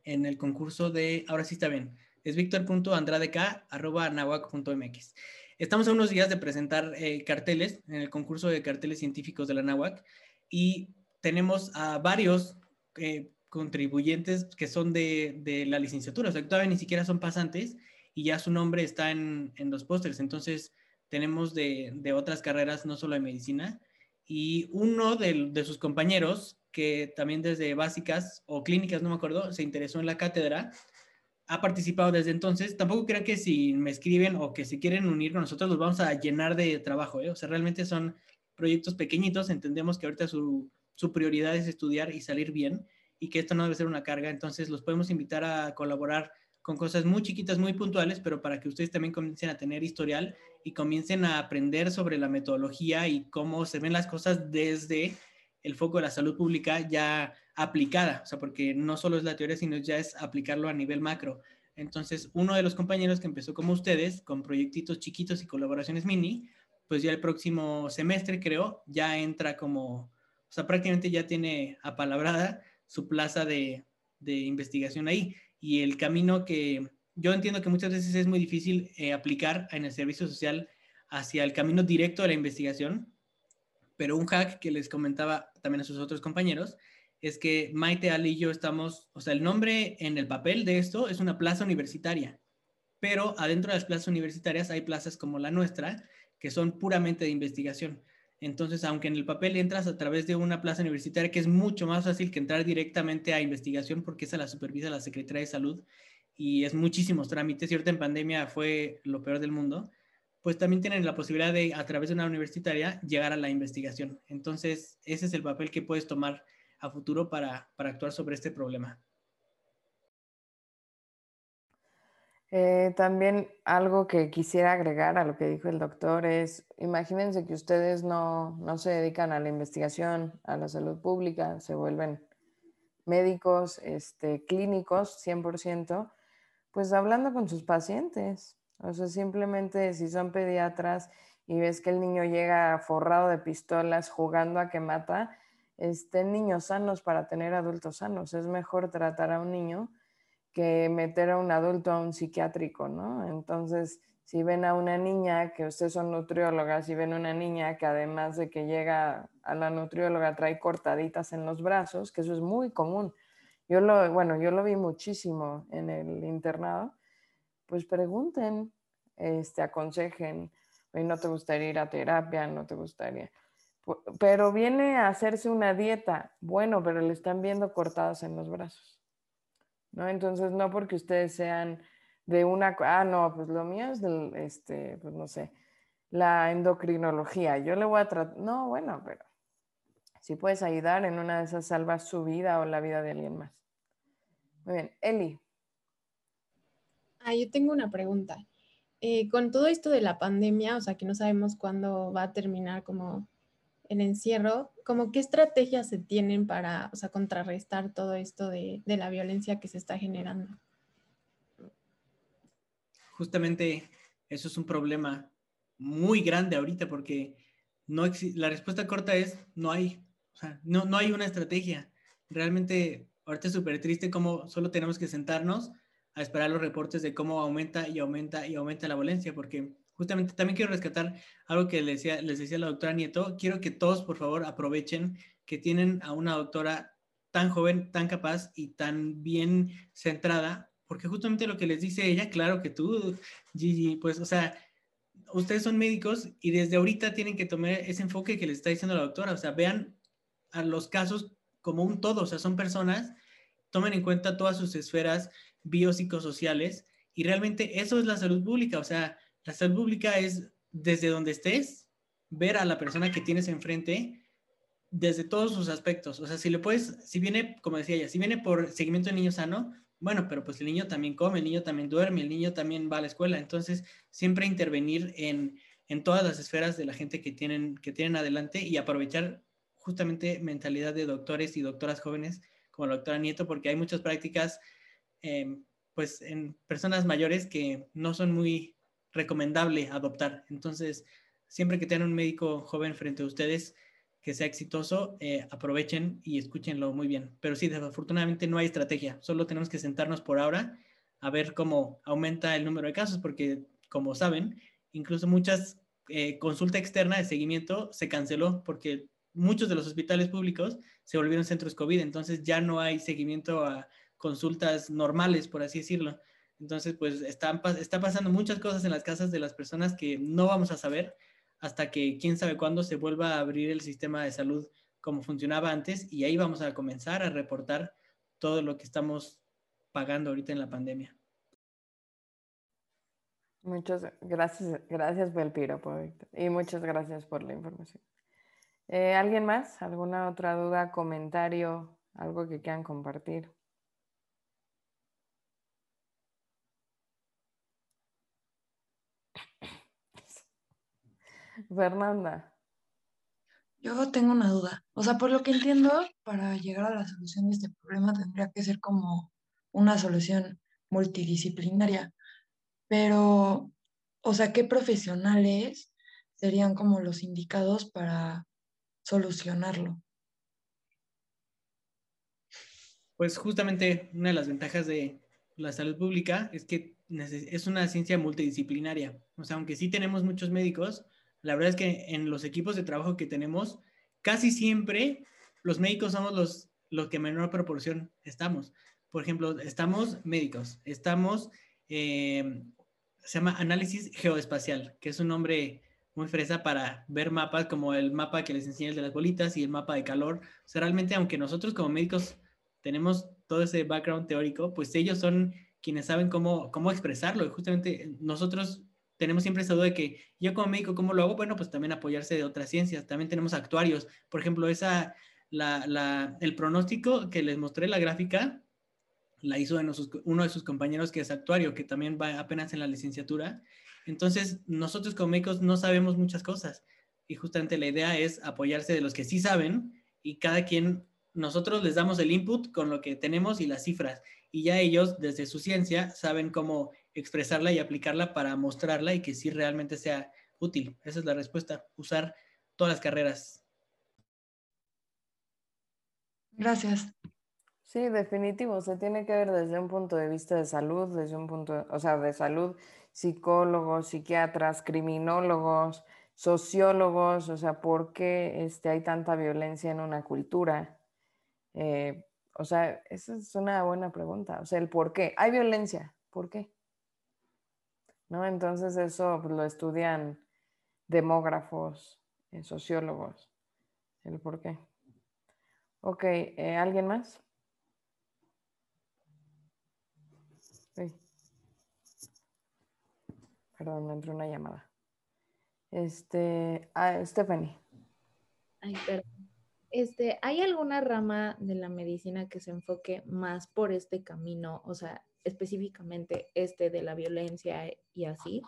en el concurso de, ahora sí está bien, es victor.andradek.nahuac.mx. Estamos a unos días de presentar eh, carteles en el concurso de carteles científicos de la NAWAC y tenemos a varios eh, contribuyentes que son de, de, la licenciatura, o sea, todavía ni siquiera son pasantes y ya su nombre está en, en los pósters. Entonces, tenemos de, otras carreras, no solo de medicina, y uno de, sus compañeros, que también desde básicas o clínicas, no me acuerdo, se interesó en la cátedra, ha participado desde entonces. Tampoco crean que si me escriben o que si quieren unir con nosotros, los vamos a llenar de trabajo, ¿eh? o sea, realmente son proyectos pequeñitos, entendemos que ahorita su, su prioridad es estudiar y salir bien y que esto no debe ser una carga, entonces los podemos invitar a colaborar con cosas muy chiquitas, muy puntuales, pero para que ustedes también comiencen a tener historial y comiencen a aprender sobre la metodología y cómo se ven las cosas desde el foco de la salud pública ya aplicada, o sea, porque no solo es la teoría, sino ya es aplicarlo a nivel macro. Entonces, uno de los compañeros que empezó como ustedes, con proyectitos chiquitos y colaboraciones mini, pues ya el próximo semestre, creo, ya entra como, o sea, prácticamente ya tiene apalabrada su plaza de, de investigación ahí. Y el camino que, yo entiendo que muchas veces es muy difícil eh, aplicar en el servicio social hacia el camino directo de la investigación, pero un hack que les comentaba también a sus otros compañeros es que Maite, Ali y yo estamos, o sea, el nombre en el papel de esto es una plaza universitaria, pero adentro de las plazas universitarias hay plazas como la nuestra que son puramente de investigación. Entonces, aunque en el papel entras a través de una plaza universitaria, que es mucho más fácil que entrar directamente a investigación porque esa la supervisa la Secretaría de Salud, y es muchísimos trámites, ahorita en pandemia fue lo peor del mundo, pues también tienen la posibilidad de, a través de una universitaria, llegar a la investigación. Entonces, ese es el papel que puedes tomar a futuro para, para actuar sobre este problema. Eh, también algo que quisiera agregar a lo que dijo el doctor es, imagínense que ustedes no, no se dedican a la investigación, a la salud pública, se vuelven médicos, este, clínicos, 100%, pues hablando con sus pacientes. O sea, simplemente si son pediatras y ves que el niño llega forrado de pistolas jugando a que mata, estén niños sanos para tener adultos sanos. Es mejor tratar a un niño que meter a un adulto a un psiquiátrico, ¿no? Entonces, si ven a una niña, que ustedes son nutriólogas, si ven a una niña que además de que llega a la nutrióloga trae cortaditas en los brazos, que eso es muy común, yo lo, bueno, yo lo vi muchísimo en el internado, pues pregunten, este, aconsejen, no te gustaría ir a terapia, no te gustaría. Pero viene a hacerse una dieta, bueno, pero le están viendo cortadas en los brazos. ¿no? Entonces, no porque ustedes sean de una, ah, no, pues lo mío es del, este, pues no sé, la endocrinología. Yo le voy a tratar, no, bueno, pero si puedes ayudar en una de esas salvas su vida o la vida de alguien más. Muy bien, Eli. Ah, yo tengo una pregunta. Eh, con todo esto de la pandemia, o sea, que no sabemos cuándo va a terminar como el encierro, como qué estrategias se tienen para, o sea, contrarrestar todo esto de, de la violencia que se está generando. Justamente eso es un problema muy grande ahorita porque no la respuesta corta es no hay, o sea, no, no hay una estrategia. Realmente ahorita es súper triste como solo tenemos que sentarnos a esperar los reportes de cómo aumenta y aumenta y aumenta la violencia, porque justamente también quiero rescatar algo que les decía, les decía la doctora Nieto. Quiero que todos, por favor, aprovechen que tienen a una doctora tan joven, tan capaz y tan bien centrada, porque justamente lo que les dice ella, claro que tú, Gigi, pues, o sea, ustedes son médicos y desde ahorita tienen que tomar ese enfoque que les está diciendo la doctora, o sea, vean a los casos como un todo, o sea, son personas, tomen en cuenta todas sus esferas biopsicosociales y realmente eso es la salud pública, o sea, la salud pública es desde donde estés, ver a la persona que tienes enfrente desde todos sus aspectos, o sea, si le puedes, si viene, como decía ella, si viene por seguimiento de niño sano, bueno, pero pues el niño también come, el niño también duerme, el niño también va a la escuela. Entonces, siempre intervenir en, todas las esferas de la gente que tienen, que tienen adelante y aprovechar justamente mentalidad de doctores y doctoras jóvenes como la doctora Nieto, porque hay muchas prácticas em, pues en personas mayores que no son muy recomendable adoptar. Entonces, siempre que tengan un médico joven frente a ustedes, que sea exitoso, eh, aprovechen y escúchenlo muy bien. Pero sí, desafortunadamente no hay estrategia, solo tenemos que sentarnos por ahora a ver cómo aumenta el número de casos, porque como saben, incluso muchas eh, consulta externa de seguimiento se canceló porque muchos de los hospitales públicos se volvieron centros COVID, entonces ya no hay seguimiento a consultas normales, por así decirlo. Entonces, pues están, está pasando muchas cosas en las casas de las personas que no vamos a saber hasta que quién sabe cuándo se vuelva a abrir el sistema de salud como funcionaba antes y ahí vamos a comenzar a reportar todo lo que estamos pagando ahorita en la pandemia. Muchas gracias, gracias por Y muchas gracias por la información. Eh, ¿Alguien más? ¿Alguna otra duda, comentario, algo que quieran compartir? Fernanda. Yo tengo una duda. O sea, por lo que entiendo, para llegar a la solución de este problema tendría que ser como una solución multidisciplinaria. Pero, o sea, ¿qué profesionales serían como los indicados para solucionarlo? Pues justamente una de las ventajas de la salud pública es que es una ciencia multidisciplinaria. O sea, aunque sí tenemos muchos médicos, la verdad es que en los equipos de trabajo que tenemos, casi siempre los médicos somos los, los que menor proporción estamos. Por ejemplo, estamos médicos, estamos, eh, se llama análisis geoespacial, que es un nombre muy fresa para ver mapas como el mapa que les enseñé de las bolitas y el mapa de calor. O sea, realmente, aunque nosotros como médicos tenemos todo ese background teórico, pues ellos son quienes saben cómo, cómo expresarlo. Y justamente nosotros tenemos siempre esa duda de que yo como médico, ¿cómo lo hago? Bueno, pues también apoyarse de otras ciencias. También tenemos actuarios. Por ejemplo, esa, la, el pronóstico que les mostré la gráfica, la hizo uno de sus compañeros que es actuario, que también va apenas en la licenciatura. Entonces, nosotros como médicos no sabemos muchas cosas. Y justamente la idea es apoyarse de los que sí saben y cada quien, nosotros les damos el input con lo que tenemos y las cifras. Y ya ellos, desde su ciencia, saben cómo expresarla y aplicarla para mostrarla y que sí realmente sea útil. Esa es la respuesta, usar todas las carreras. Gracias. Sí, definitivo. Se tiene que ver desde un punto de vista de salud, desde un punto, o sea, de salud, psicólogos, psiquiatras, criminólogos, sociólogos, o sea, ¿por qué este, hay tanta violencia en una cultura? Eh, o sea, esa es una buena pregunta. O sea, el por qué. Hay violencia, ¿por qué? ¿No? Entonces eso pues, lo estudian demógrafos, eh, sociólogos, el por qué. Ok, eh, ¿alguien más? Sí. Perdón, me entró una llamada. Este, ah, Stephanie. Ay, perdón. Este, ¿hay alguna rama de la medicina que se enfoque más por este camino? O sea, específicamente este de la violencia y así?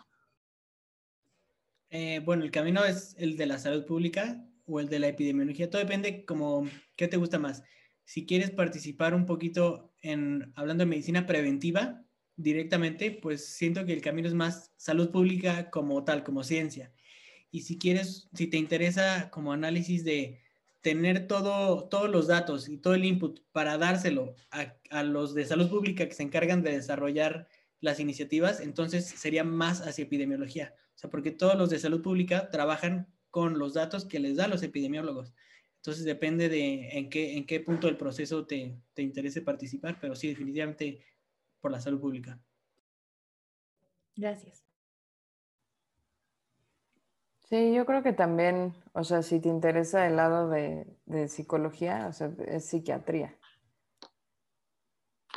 Eh, bueno, el camino es el de la salud pública o el de la epidemiología. Todo depende como qué te gusta más. Si quieres participar un poquito en hablando de medicina preventiva directamente, pues siento que el camino es más salud pública como tal, como ciencia. Y si quieres, si te interesa como análisis de tener todo, todos los datos y todo el input para dárselo a, los de salud pública que se encargan de desarrollar las iniciativas, entonces sería más hacia epidemiología. O sea, porque todos los de salud pública trabajan con los datos que les dan los epidemiólogos. Entonces depende de en qué, en qué punto del proceso te, te interese participar, pero sí, definitivamente por la salud pública. Gracias. Sí, yo creo que también, o sea, si te interesa el lado de, de psicología, o sea, es psiquiatría.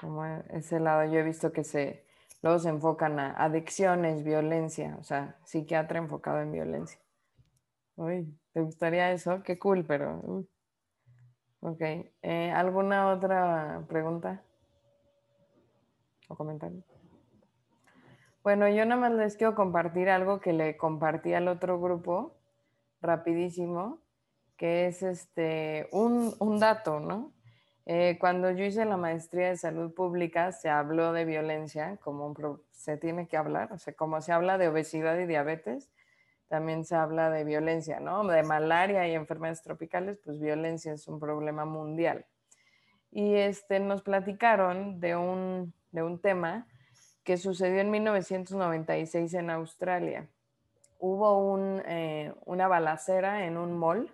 Como ese lado, yo he visto que se, luego se enfocan a adicciones, violencia, o sea, psiquiatra enfocado en violencia. Uy, ¿te gustaría eso? Qué cool, pero... Ok, eh, ¿alguna otra pregunta o comentario? Bueno, yo nada más les quiero compartir algo que le compartí al otro grupo, rapidísimo, que es este, un, un dato, ¿no? Eh, cuando yo hice la maestría de salud pública, se habló de violencia, como se tiene que hablar, o sea, como se habla de obesidad y diabetes, también se habla de violencia, ¿no? De malaria y enfermedades tropicales, pues violencia es un problema mundial. Y este, nos platicaron de un, de un tema que sucedió en 1996 en Australia. Hubo un, eh, una balacera en un mall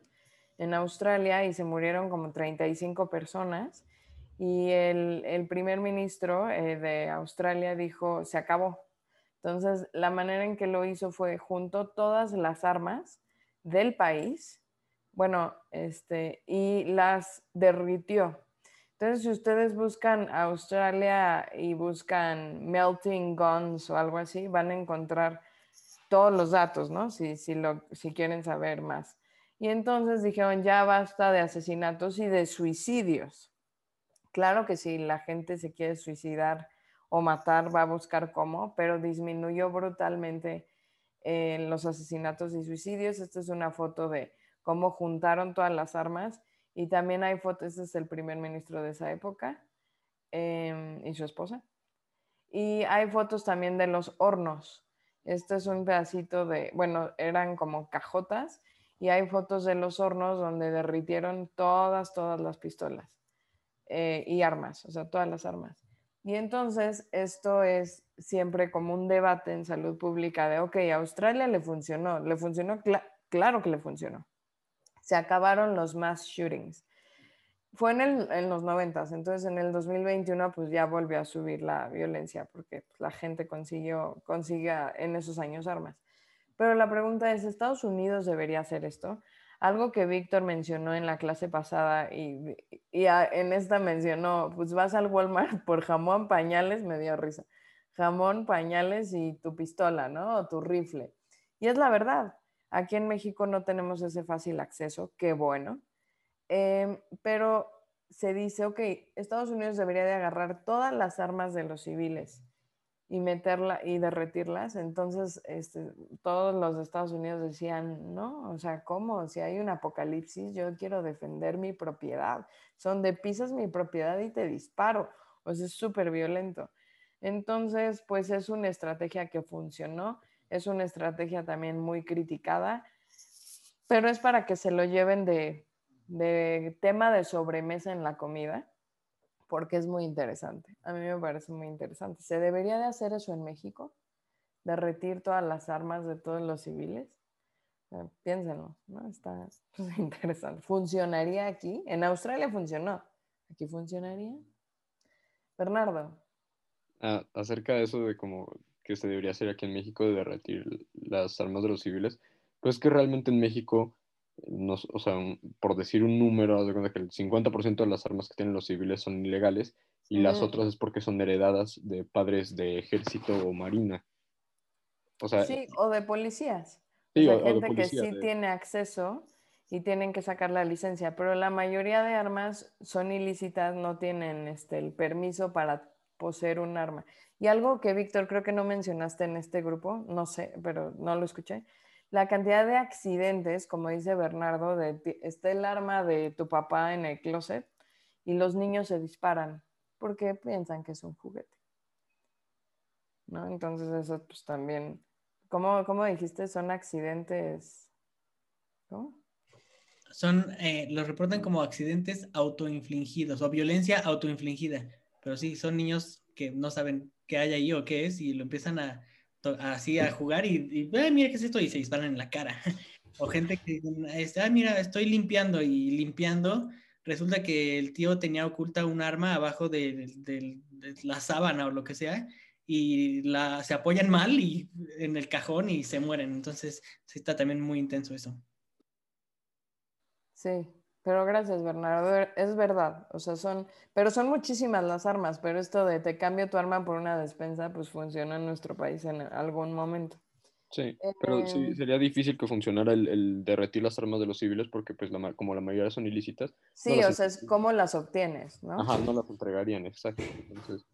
en Australia y se murieron como 35 personas. Y el, primer ministro eh, de Australia dijo, se acabó. Entonces, la manera en que lo hizo fue juntó todas las armas del país, bueno, este, y las derritió. Entonces, si ustedes buscan Australia y buscan melting guns o algo así, van a encontrar todos los datos, ¿no? Si, si, lo, si quieren saber más. Y entonces dijeron, ya basta de asesinatos y de suicidios. Claro que si la gente se quiere suicidar o matar, va a buscar cómo, pero disminuyó brutalmente eh, los asesinatos y suicidios. Esta es una foto de cómo juntaron todas las armas y también hay fotos, este es el primer ministro de esa época em, y su esposa. Y hay fotos también de los hornos. Este es un pedacito de, bueno, eran como cajotas y hay fotos de los hornos donde derritieron todas, todas las pistolas eh, y armas, o sea, todas las armas. Y entonces esto es siempre como un debate en salud pública de, ok, a Australia le funcionó, le funcionó, claro que le funcionó. Se acabaron los mass shootings. Fue en, el, en los noventas, entonces en el 2021 pues ya volvió a subir la violencia porque la gente consiguió, consiga en esos años armas. Pero la pregunta es, ¿Estados Unidos debería hacer esto? Algo que Víctor mencionó en la clase pasada y, en esta mencionó, pues vas al Walmart por jamón, pañales, me dio risa. Jamón, pañales y tu pistola, ¿no? O tu rifle. Y es la verdad. Aquí en México no tenemos ese fácil acceso, qué bueno. Em, pero se dice, ok, Estados Unidos debería de agarrar todas las armas de los civiles y meterla y derretirlas. Entonces, este, todos los Estados Unidos decían, no, o sea, ¿cómo? Si hay un apocalipsis, yo quiero defender mi propiedad. Son de pisas mi propiedad y te disparo. O sea, es súper violento. Entonces, pues es una estrategia que funcionó, es una estrategia también muy criticada, pero es para que se lo lleven de, de tema de sobremesa en la comida porque es muy interesante. A mí me parece muy interesante. ¿Se debería de hacer eso en México? ¿Derretir todas las armas de todos los civiles? piénsenlo, ¿no? Está interesante. ¿Funcionaría aquí? En Australia funcionó. ¿Aquí funcionaría? Bernardo. Ah, acerca de eso de cómo que se debería hacer aquí en México de derretir las armas de los civiles, pues que realmente en México o sea, por decir un número, de cuenta que el 50% de las armas que tienen los civiles son ilegales y las otras es porque son heredadas de padres de ejército o marina. O sea, sí, o de policías. Sí, o, gente que sí tiene acceso y tienen que sacar la licencia, pero la mayoría de armas son ilícitas, no tienen este, el permiso para poseer un arma. Y algo que, Víctor, creo que no mencionaste en este grupo, no sé, pero no lo escuché, la cantidad de accidentes, como dice Bernardo, de está el arma de tu papá en el closet y los niños se disparan porque piensan que es un juguete. ¿No? Entonces eso pues también, ¿cómo, cómo dijiste? Son accidentes, ¿cómo? Son, eh, los reportan como accidentes autoinfligidos o violencia autoinfligida, pero sí, son niños que no saben qué hay ahí o qué es y lo empiezan a así a jugar y, y "Ay, mira qué es esto y se disparan en la cara. O gente que dice, ah, mira, estoy limpiando y limpiando, resulta que el tío tenía oculta un arma abajo de la sábana o lo que sea y la, se apoyan mal y en el cajón y se mueren. Entonces, sí está también muy intenso eso. Sí, pero gracias, Bernardo. Es verdad, o sea, son, pero son muchísimas las armas, pero esto de te cambio tu arma por una despensa, pues funciona en nuestro país en algún momento. Sí, pero sí, Em. sería difícil que funcionara el, el derretir las armas de los civiles porque pues la, como la mayoría son ilícitas, Sí, o sea, es cómo las obtienes, ¿no? ajá, no las entregarían, exacto. Entonces,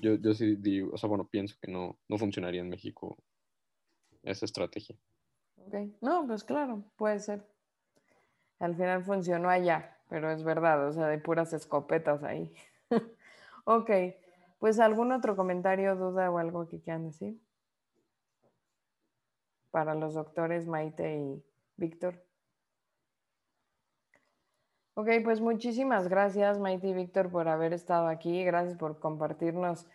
yo, yo sí digo, o sea, bueno, pienso que no, no funcionaría en México esa estrategia. Ok, No, pues claro, puede ser. Al final funcionó allá, pero es verdad, o sea, de puras escopetas ahí. Ok, pues algún otro comentario, duda o algo que quieran decir para los doctores Maite y Víctor. Ok, pues muchísimas gracias Maite y Víctor por haber estado aquí, gracias por compartirnos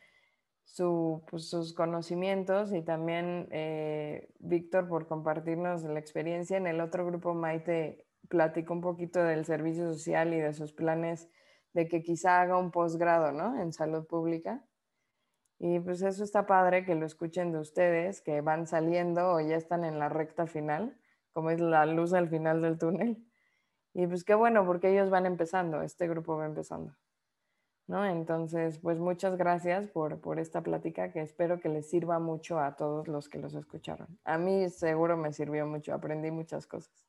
pues, sus conocimientos y también eh, Víctor por compartirnos la experiencia. En el otro grupo Maite platicó un poquito del servicio social y de sus planes de que quizá haga un posgrado, ¿no? En salud pública. Y pues eso está padre que lo escuchen de ustedes, que van saliendo o ya están en la recta final, como es la luz al final del túnel. Y pues qué bueno, porque ellos van empezando, este grupo va empezando. ¿no? Entonces, pues muchas gracias por, por esta plática que espero que les sirva mucho a todos los que los escucharon. A mí seguro me sirvió mucho, aprendí muchas cosas.